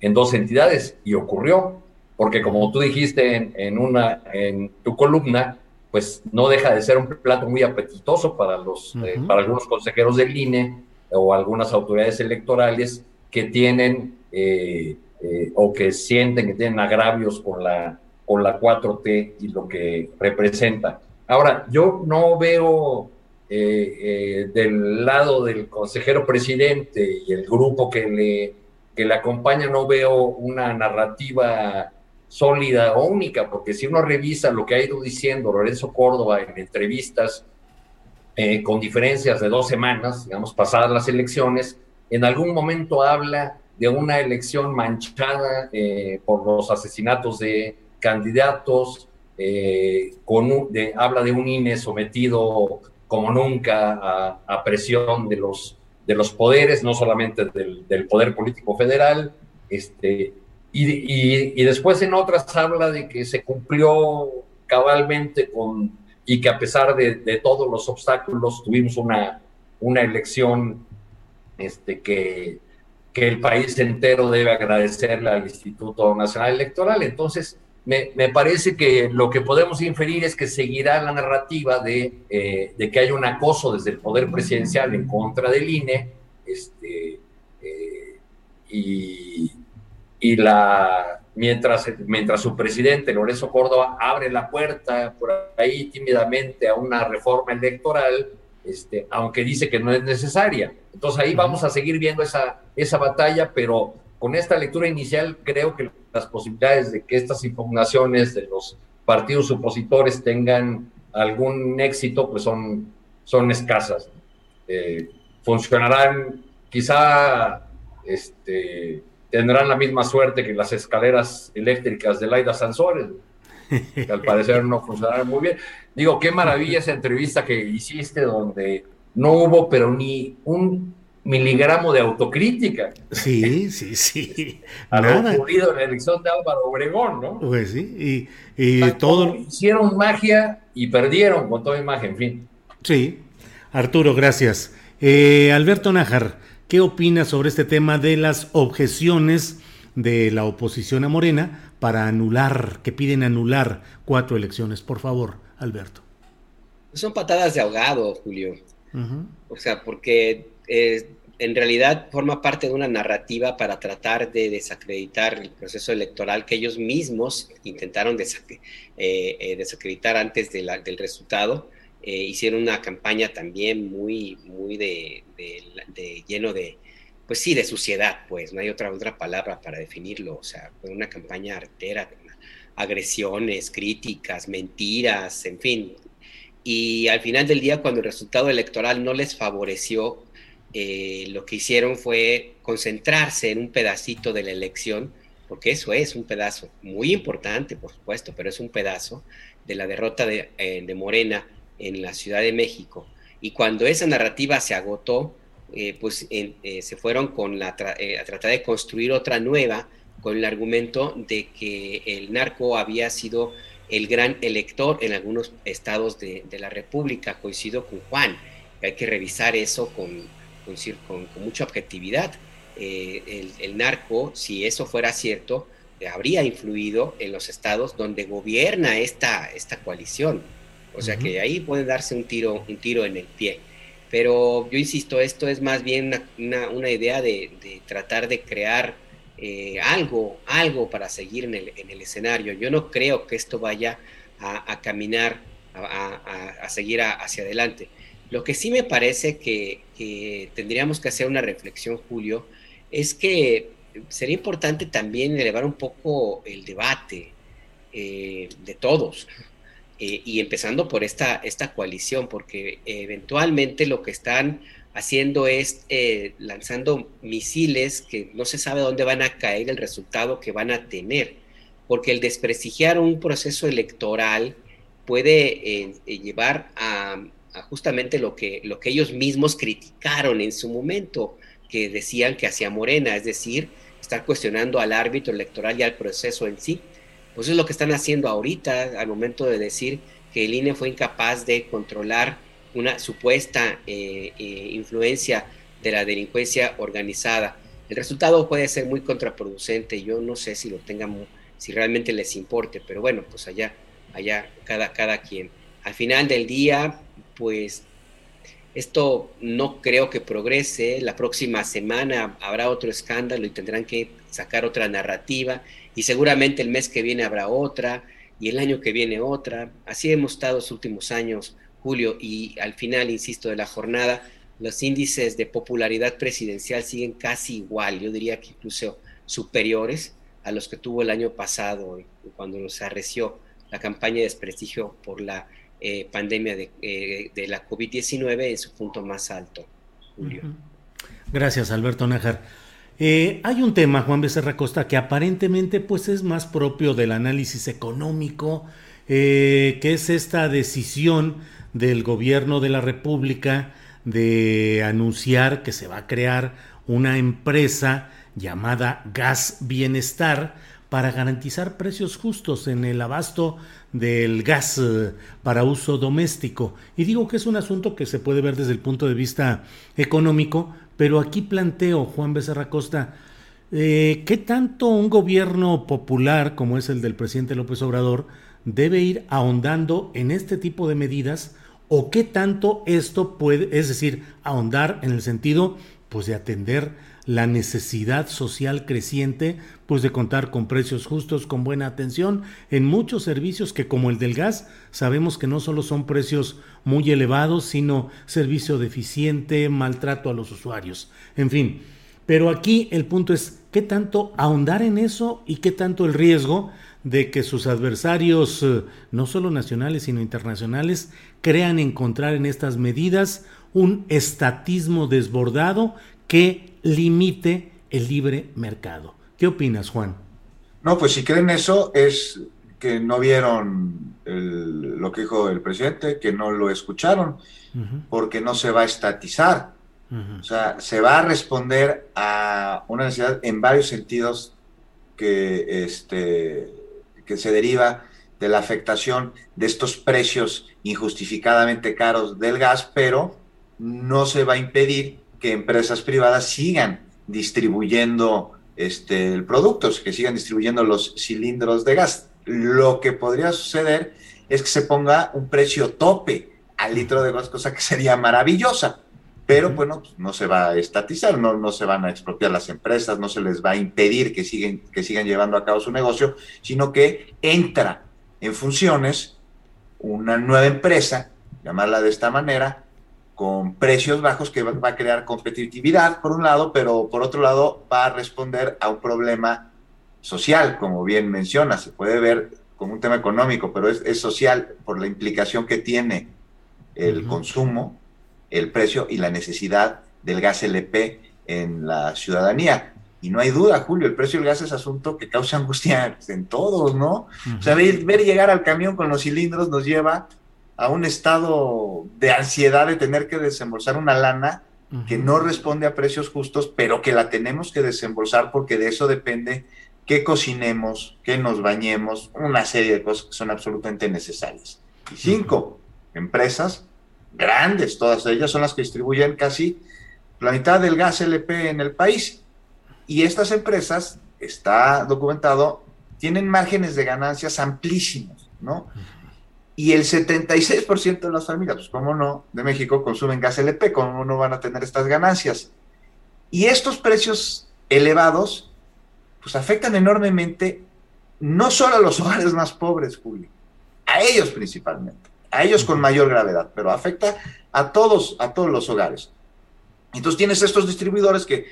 en dos entidades y ocurrió. porque como tú dijiste en, una, en tu columna, pues no deja de ser un plato muy apetitoso para, los, eh, para algunos consejeros del INE o algunas autoridades electorales que tienen eh, eh, o que sienten que tienen agravios con la, con la 4T y lo que representa. Ahora, yo no veo del lado del consejero presidente y el grupo que le, que le acompaña, no veo una narrativa sólida o única, porque si uno revisa lo que ha ido diciendo Lorenzo Córdoba en entrevistas eh, con diferencias de dos semanas, digamos, pasadas las elecciones, en algún momento habla de una elección manchada eh, por los asesinatos de candidatos, eh, con de, habla de un INE sometido como nunca a, presión de los, de los poderes, no solamente del, del poder político federal, este, y, después en otras habla de que se cumplió cabalmente con, y que a pesar de, todos los obstáculos tuvimos una, una elección este, que, que el país entero debe agradecerle al Instituto Nacional Electoral. Entonces, me, me, parece que lo que podemos inferir es que seguirá la narrativa de, eh, de, que hay un acoso desde el poder presidencial en contra del INE, este, eh, y, y la, mientras, mientras su presidente, Lorenzo Córdoba, abre la puerta por ahí tímidamente a una reforma electoral, este, aunque dice que no es necesaria. Entonces ahí vamos a seguir viendo esa, esa batalla, pero con esta lectura inicial creo que las posibilidades de que estas impugnaciones de los partidos opositores tengan algún éxito, pues son, son escasas. Eh, funcionarán quizá este, tendrán la misma suerte que las escaleras eléctricas de Laida Sansores, que al parecer no funcionaron muy bien. Digo, qué maravilla esa entrevista que hiciste donde no hubo pero ni un miligramo de autocrítica. Sí, sí, sí. A lo ocurrido en la elección de Álvaro Obregón, ¿no? Pues sí, y, todo... Hicieron magia y perdieron con toda imagen, en fin. Sí, Arturo, gracias. Eh, Alberto Nájar, ¿Qué opina sobre este tema de las objeciones de la oposición a Morena para anular, que piden anular cuatro elecciones? Por favor, Alberto. Son patadas de ahogado, Julio. O sea, porque eh, en realidad forma parte de una narrativa para tratar de desacreditar el proceso electoral que ellos mismos intentaron eh, eh, desacreditar antes del resultado hicieron una campaña también muy, muy de, lleno de, pues sí, de suciedad, pues, no hay otra, otra palabra para definirlo, o sea, fue una campaña artera, agresiones, críticas, mentiras, en fin. Y al final del día, cuando el resultado electoral no les favoreció, eh, lo que hicieron fue concentrarse en un pedacito de la elección, porque eso es un pedazo muy importante, por supuesto, pero es un pedazo de la derrota de, eh, Morena en la Ciudad de México. Y cuando esa narrativa se agotó, eh, pues se fueron con la a tratar de construir otra nueva con el argumento de que el narco había sido el gran elector en algunos estados de, la República, coincido con Juan, hay que revisar eso con, con, mucha objetividad. el, el, narco, si eso fuera cierto, habría influido en los estados donde gobierna esta, esta coalición. O sea que ahí puede darse un tiro, un tiro en el pie. Pero yo insisto, esto es más bien una, idea de, tratar de crear eh, algo, algo para seguir en el, en el, escenario. Yo no creo que esto vaya a, caminar, a, seguir hacia adelante. Lo que sí me parece que, tendríamos que hacer una reflexión, Julio, es que sería importante también elevar un poco el debate eh, de todos. Eh, y empezando por esta, esta coalición, porque eventualmente lo que están haciendo es eh, lanzando misiles que no se sabe dónde van a caer el resultado que van a tener, porque el desprestigiar un proceso electoral puede eh, llevar a, justamente lo que, lo que ellos mismos criticaron en su momento, que decían que hacía Morena, es decir, estar cuestionando al árbitro electoral y al proceso en sí. Pues es lo que están haciendo ahorita al momento de decir que el INE fue incapaz de controlar una supuesta eh, eh, influencia de la delincuencia organizada. El resultado puede ser muy contraproducente. Yo no sé si lo tengan, si realmente les importe, pero bueno, pues allá, allá cada, cada quien. Al final del día, pues esto no creo que progrese. La próxima semana habrá otro escándalo y tendrán que sacar otra narrativa y seguramente el mes que viene habrá otra y el año que viene otra. Así hemos estado los últimos años, Julio, y al final, insisto, de la jornada, los índices de popularidad presidencial siguen casi igual, yo diría que incluso superiores a los que tuvo el año pasado, cuando nos arreció la campaña de desprestigio por la eh, pandemia eh, de, la COVID-19 en su punto más alto, Julio. Gracias, Alberto Nájar. Eh, hay un tema, Juan Becerra Costa, que aparentemente pues, es más propio del análisis económico, que es esta decisión del gobierno de la República de anunciar que se va a crear una empresa llamada Gas Bienestar para garantizar precios justos en el abasto del gas eh, para uso doméstico. Y digo que es un asunto que se puede ver desde el punto de vista económico, pero aquí planteo, Juan Becerra Costa, eh, ¿qué tanto un gobierno popular como es el del presidente López Obrador debe ir ahondando en este tipo de medidas o qué tanto esto puede, es decir, ahondar en el sentido pues de atender la necesidad social creciente, pues de contar con precios justos, con buena atención en muchos servicios que como el del gas, sabemos que no solo son precios muy elevados, sino servicio deficiente, maltrato a los usuarios, en fin. Pero aquí el punto es qué tanto ahondar en eso y qué tanto el riesgo de que sus adversarios, eh, no solo nacionales, sino internacionales, crean encontrar en estas medidas un estatismo desbordado que limite el libre mercado. ¿Qué opinas, Juan? No, pues si creen eso es que no vieron lo que dijo el presidente, que no lo escucharon, porque no se va a estatizar. O sea, se va a responder a una necesidad en varios sentidos que, este, que se deriva de la afectación de estos precios injustificadamente caros del gas, pero no se va a impedir que empresas privadas sigan distribuyendo este, el que sigan distribuyendo los cilindros de gas. Lo que podría suceder es que se ponga un precio tope al litro de gas, cosa que sería maravillosa. Pero bueno, pues, no se va a estatizar, no, no se van a expropiar las empresas, no se les va a impedir que, siguen, que sigan llevando a cabo su negocio, sino que entra en funciones una nueva empresa, llamarla de esta manera, con precios bajos que va a crear competitividad, por un lado, pero por otro lado va a responder a un problema social, como bien menciona, se puede ver como un tema económico, pero es, social por la implicación que tiene el consumo, el precio y la necesidad del gas LP en la ciudadanía. Y no hay duda, Julio, el precio del gas es asunto que causa angustia en todos, ¿no? O sea, ver, ver, llegar al camión con los cilindros nos lleva a un estado de ansiedad de tener que desembolsar una lana que no responde a precios justos, pero que la tenemos que desembolsar porque de eso depende que cocinemos, que nos bañemos, una serie de cosas que son absolutamente necesarias. Y cinco, empresas grandes, todas ellas son las que distribuyen casi la mitad del gas LP en el país. Y estas empresas, está documentado, tienen márgenes de ganancias amplísimos, ¿no? y el 76% de las familias, pues cómo no, de México consumen gas LP, cómo no van a tener estas ganancias. Y estos precios elevados, pues afectan enormemente no solo a los hogares más pobres, Julio, a ellos principalmente, a ellos con mayor gravedad, pero afecta a todos, a todos los hogares. Entonces tienes estos distribuidores que,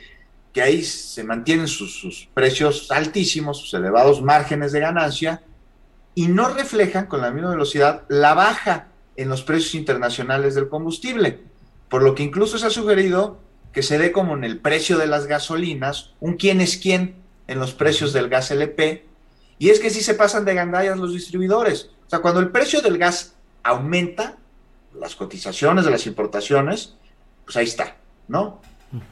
que ahí se mantienen sus, precios altísimos, sus elevados márgenes de ganancia, y no reflejan con la misma velocidad la baja en los precios internacionales del combustible, por lo que incluso se ha sugerido que se dé como en el precio de las gasolinas, un quién es quién en los precios del gas LP, y es que si se pasan de gandallas los distribuidores. O sea, cuando el precio del gas aumenta, las cotizaciones de las importaciones, pues ahí está, ¿no?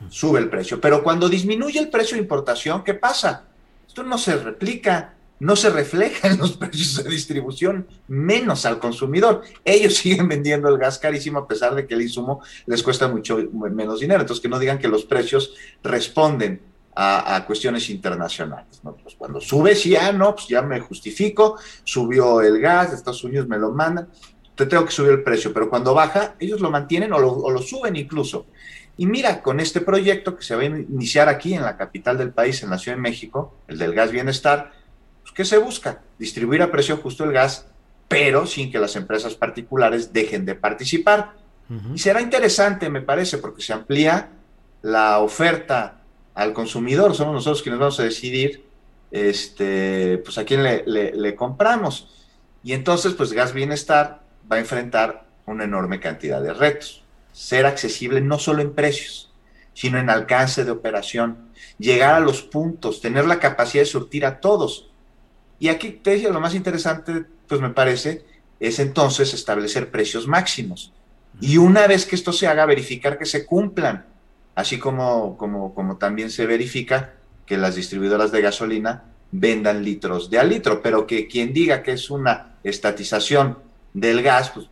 Sube el precio. Pero cuando disminuye el precio de importación, ¿qué pasa? Esto no se replica no se refleja en los precios de distribución, menos al consumidor. Ellos siguen vendiendo el gas carísimo a pesar de que el insumo les cuesta mucho menos dinero. Entonces, que no digan que los precios responden a, cuestiones internacionales. ¿no? Pues cuando sube, sí, ya no, pues ya me justifico, subió el gas, Estados Unidos me lo mandan, te tengo que subir el precio, pero cuando baja, ellos lo mantienen o lo, o lo suben incluso. Y mira, con este proyecto que se va a iniciar aquí en la capital del país, en la Ciudad de México, el del gas bienestar, pues, ¿qué se busca? Distribuir a precio justo el gas, pero sin que las empresas particulares dejen de participar. Y será interesante, me parece, porque se amplía la oferta al consumidor, somos nosotros quienes vamos a decidir este, pues a quién le, le, compramos. Y entonces, pues Gas Bienestar va a enfrentar una enorme cantidad de retos. Ser accesible no solo en precios, sino en alcance de operación, llegar a los puntos, tener la capacidad de surtir a todos. Y aquí te decía, lo más interesante, pues me parece, es entonces establecer precios máximos. Y una vez que esto se haga, verificar que se cumplan así como, como, como también se verifica que las distribuidoras de gasolina vendan litros de al litro, pero que quien diga que es una estatización del gas, pues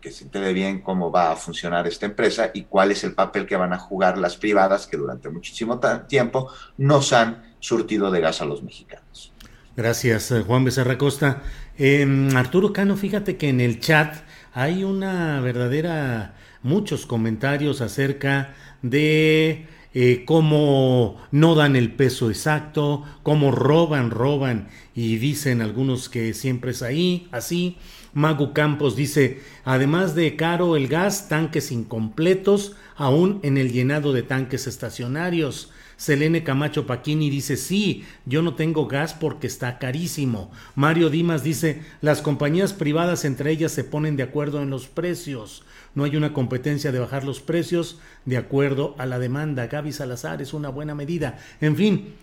que se entere bien cómo va a funcionar esta empresa y cuál es el papel que van a jugar las privadas que durante muchísimo tiempo nos han surtido de gas a los mexicanos. Gracias, eh, Juan Becerra Costa. Em, Arturo Cano, fíjate que en el chat hay una verdadera, muchos comentarios acerca de eh, cómo no dan el peso exacto, cómo roban, roban y dicen algunos que siempre es ahí, así. Magu Campos dice, además de caro el gas, tanques incompletos, aún en el llenado de tanques estacionarios. Selene Camacho Paquini dice, sí, yo no tengo gas porque está carísimo. Mario Dimas dice, las compañías privadas entre ellas se ponen de acuerdo en los precios. No hay una competencia de bajar los precios de acuerdo a la demanda. Gaby Salazar es una buena medida. En fin,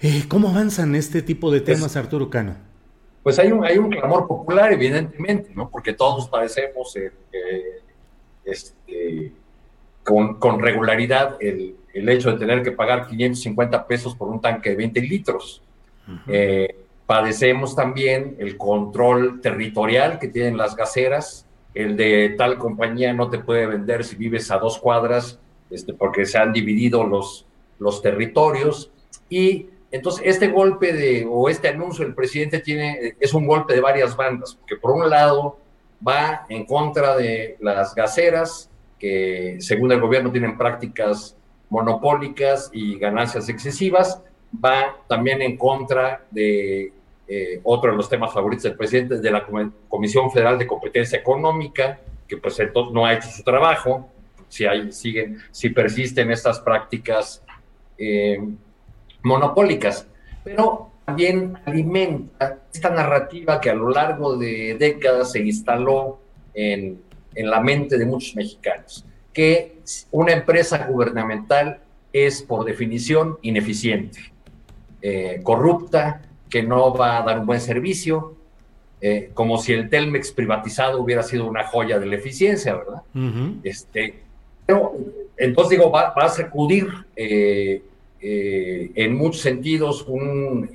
eh, ¿cómo avanzan este tipo de temas, Arturo Cano? Pues hay un, hay un clamor popular, evidentemente, ¿no? Porque todos padecemos eh, este, con, con regularidad el el hecho de tener que pagar 550 pesos por un tanque de 20 litros. Eh, padecemos también el control territorial que tienen las gaseras, el de tal compañía no te puede vender si vives a dos cuadras, este, porque se han dividido los, los territorios. Y entonces este golpe de, o este anuncio del presidente tiene, es un golpe de varias bandas, porque por un lado va en contra de las gaseras, que según el gobierno tienen prácticas monopólicas y ganancias excesivas, va también en contra de eh, otro de los temas favoritos del presidente, de la Comisión Federal de Competencia Económica, que pues entonces no ha hecho su trabajo, si, hay, siguen, si persisten estas prácticas eh, monopólicas, pero también alimenta esta narrativa que a lo largo de décadas se instaló en, en la mente de muchos mexicanos que una empresa gubernamental es por definición ineficiente, eh, corrupta, que no va a dar un buen servicio, eh, como si el Telmex privatizado hubiera sido una joya de la eficiencia, ¿verdad? este, pero entonces digo, va, a sacudir eh, en muchos sentidos un,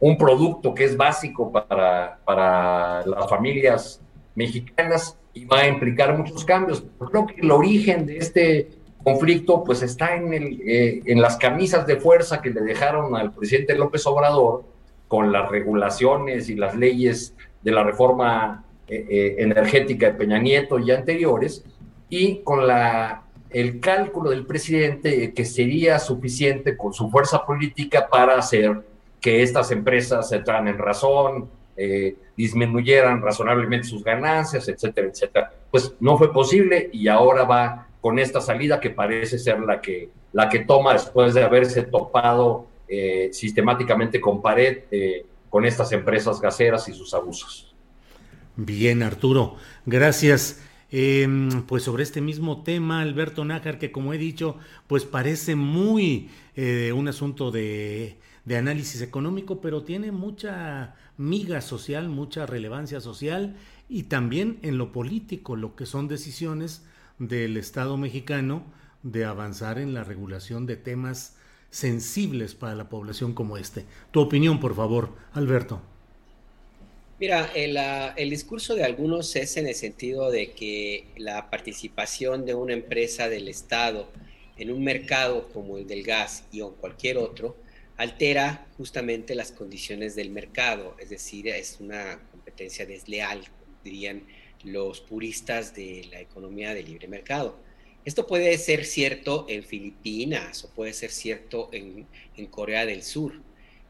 un producto que es básico para, para las familias mexicanas y va a implicar muchos cambios. Creo que el origen de este conflicto pues está en, el, eh, en las camisas de fuerza que le dejaron al presidente López Obrador con las regulaciones y las leyes de la reforma eh, eh, energética de Peña Nieto y anteriores, y con la, el cálculo del presidente que sería suficiente con su fuerza política para hacer que estas empresas se traen en razón, eh, disminuyeran razonablemente sus ganancias, etcétera, etcétera. Pues no fue posible y ahora va con esta salida que parece ser la que, la que toma después de haberse topado eh, sistemáticamente con pared eh, con estas empresas gaseras y sus abusos. Bien, Arturo, gracias. Em, pues sobre este mismo tema, Alberto Nájar, que como he dicho, pues parece muy un asunto de, de análisis económico, pero tiene mucha miga social, mucha relevancia social y también en lo político, lo que son decisiones del Estado mexicano de avanzar en la regulación de temas sensibles para la población como este. Tu opinión, por favor, Alberto. Mira, el, el, discurso de algunos es en el sentido de que la participación de una empresa del Estado en un mercado como el del gas y o cualquier otro, altera justamente las condiciones del mercado, es decir, es una competencia desleal, dirían los puristas de la economía de libre mercado. Esto puede ser cierto en Filipinas o puede ser cierto en, en Corea del Sur,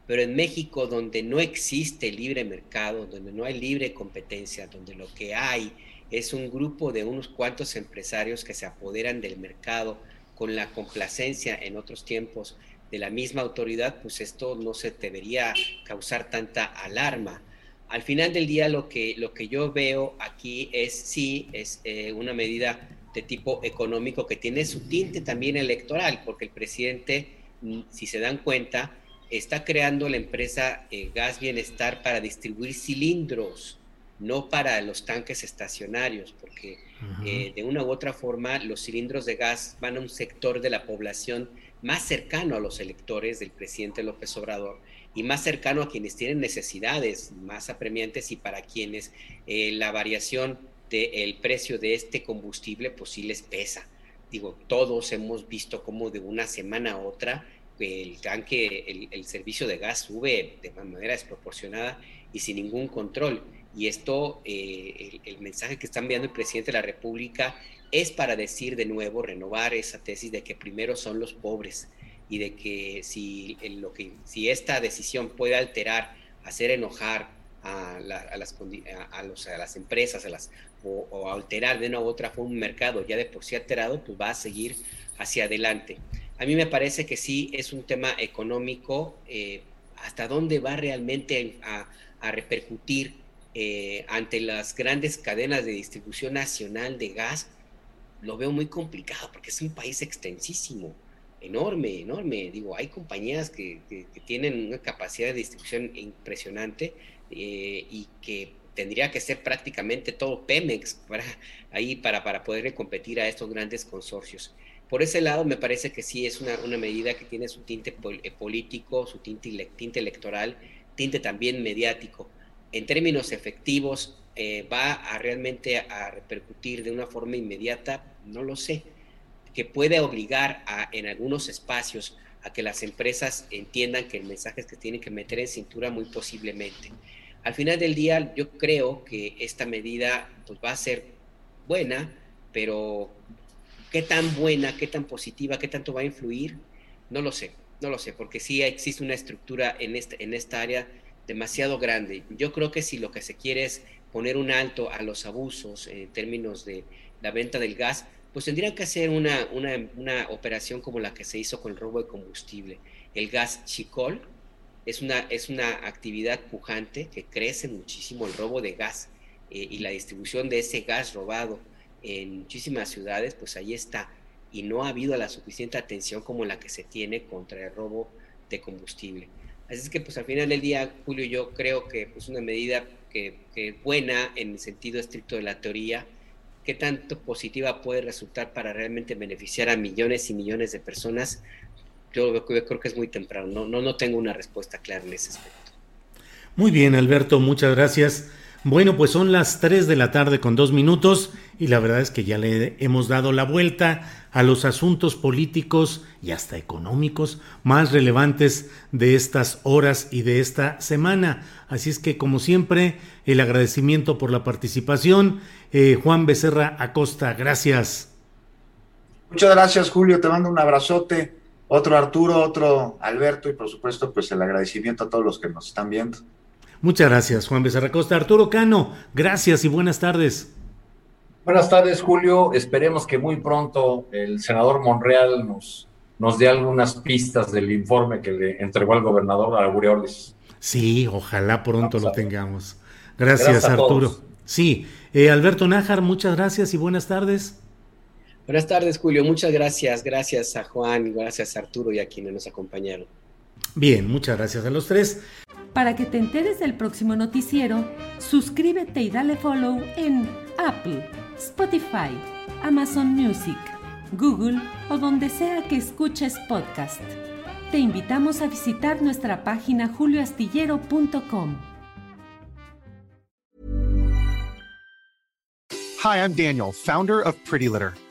pero en México, donde no existe libre mercado, donde no hay libre competencia, donde lo que hay es un grupo de unos cuantos empresarios que se apoderan del mercado con la complacencia en otros tiempos de la misma autoridad, pues esto no se debería causar tanta alarma. Al final del día lo que, lo que yo veo aquí es sí, es eh, una medida de tipo económico que tiene su tinte también electoral, porque el presidente, mm, si se dan cuenta, está creando la empresa eh, Gas Bienestar para distribuir cilindros no para los tanques estacionarios, porque eh, de una u otra forma los cilindros de gas van a un sector de la población más cercano a los electores del presidente López Obrador y más cercano a quienes tienen necesidades más apremiantes y para quienes eh, la variación del precio de este combustible pues sí les pesa. Digo, todos hemos visto cómo de una semana a otra el tanque, el, el servicio de gas sube de manera desproporcionada y sin ningún control. Y esto, eh, el, mensaje que está enviando el presidente de la República es para decir de nuevo, renovar esa tesis de que primero son los pobres y de que si, lo que, si esta decisión puede alterar, hacer enojar a, las, a, los, a las empresas a las, o, alterar de una u otra forma un mercado ya de por sí alterado, pues va a seguir hacia adelante. A mí me parece que sí es un tema económico, eh, hasta dónde va realmente a, repercutir eh, ante las grandes cadenas de distribución nacional de gas, lo veo muy complicado porque es un país extensísimo, enorme, enorme. Digo, hay compañías que, tienen una capacidad de distribución impresionante eh, y que tendría que ser prácticamente todo Pemex para, ahí para, para poder competir a estos grandes consorcios. Por ese lado, me parece que sí es una, medida que tiene su tinte eh, político, su tinte, tinte electoral, tinte también mediático. En términos efectivos eh, va a realmente a repercutir de una forma inmediata, no lo sé, que puede obligar a, en algunos espacios a que las empresas entiendan que el mensaje es que tienen que meter en cintura muy posiblemente. Al final del día, yo creo que esta medida pues, va a ser buena, pero qué tan buena, qué tan positiva, qué tanto va a influir, no lo sé, no lo sé, porque sí existe una estructura en, este, en esta área demasiado grande. Yo creo que si lo que se quiere es poner un alto a los abusos en términos de la venta del gas, pues tendrían que hacer una, una, operación como la que se hizo con el robo de combustible. El gas chicol es una, es una actividad pujante que crece muchísimo el robo de gas eh, y la distribución de ese gas robado en muchísimas ciudades, pues ahí está. Y no ha habido la suficiente atención como la que se tiene contra el robo de combustible. Así es que pues al final del día, Julio, yo creo que pues una medida que, que buena en el sentido estricto de la teoría, qué tanto positiva puede resultar para realmente beneficiar a millones y millones de personas, yo, creo que es muy temprano, no, no, no tengo una respuesta clara en ese aspecto. Muy bien, Alberto, muchas gracias. Bueno, pues son las 3 de la tarde con dos minutos y la verdad es que ya le hemos dado la vuelta a los asuntos políticos y hasta económicos más relevantes de estas horas y de esta semana. Así es que, como siempre, el agradecimiento por la participación. Eh, Juan Becerra Acosta, gracias. Muchas gracias, Julio. Te mando un abrazote. Otro Arturo, otro Alberto y por supuesto, pues el agradecimiento a todos los que nos están viendo. Muchas gracias, Juan Becerra Costa. Arturo Cano, gracias y buenas tardes. Buenas tardes, Julio. Esperemos que muy pronto el senador Monreal nos, nos dé algunas pistas del informe que le entregó al gobernador Aureoles. Sí, ojalá pronto lo tengamos. Gracias, Arturo. Sí, eh, Alberto Nájar, muchas gracias y buenas tardes. Buenas tardes, Julio. Muchas gracias. Gracias a Juan, gracias a Arturo y a quienes nos acompañaron. Bien, muchas gracias a los tres. Para que te enteres del próximo noticiero, suscríbete y dale follow en Apple, Spotify, Amazon Music, Google o donde sea que escuches podcast. Te invitamos a visitar nuestra página julioastillero.com. Hi, I'm Daniel, founder of Pretty Litter.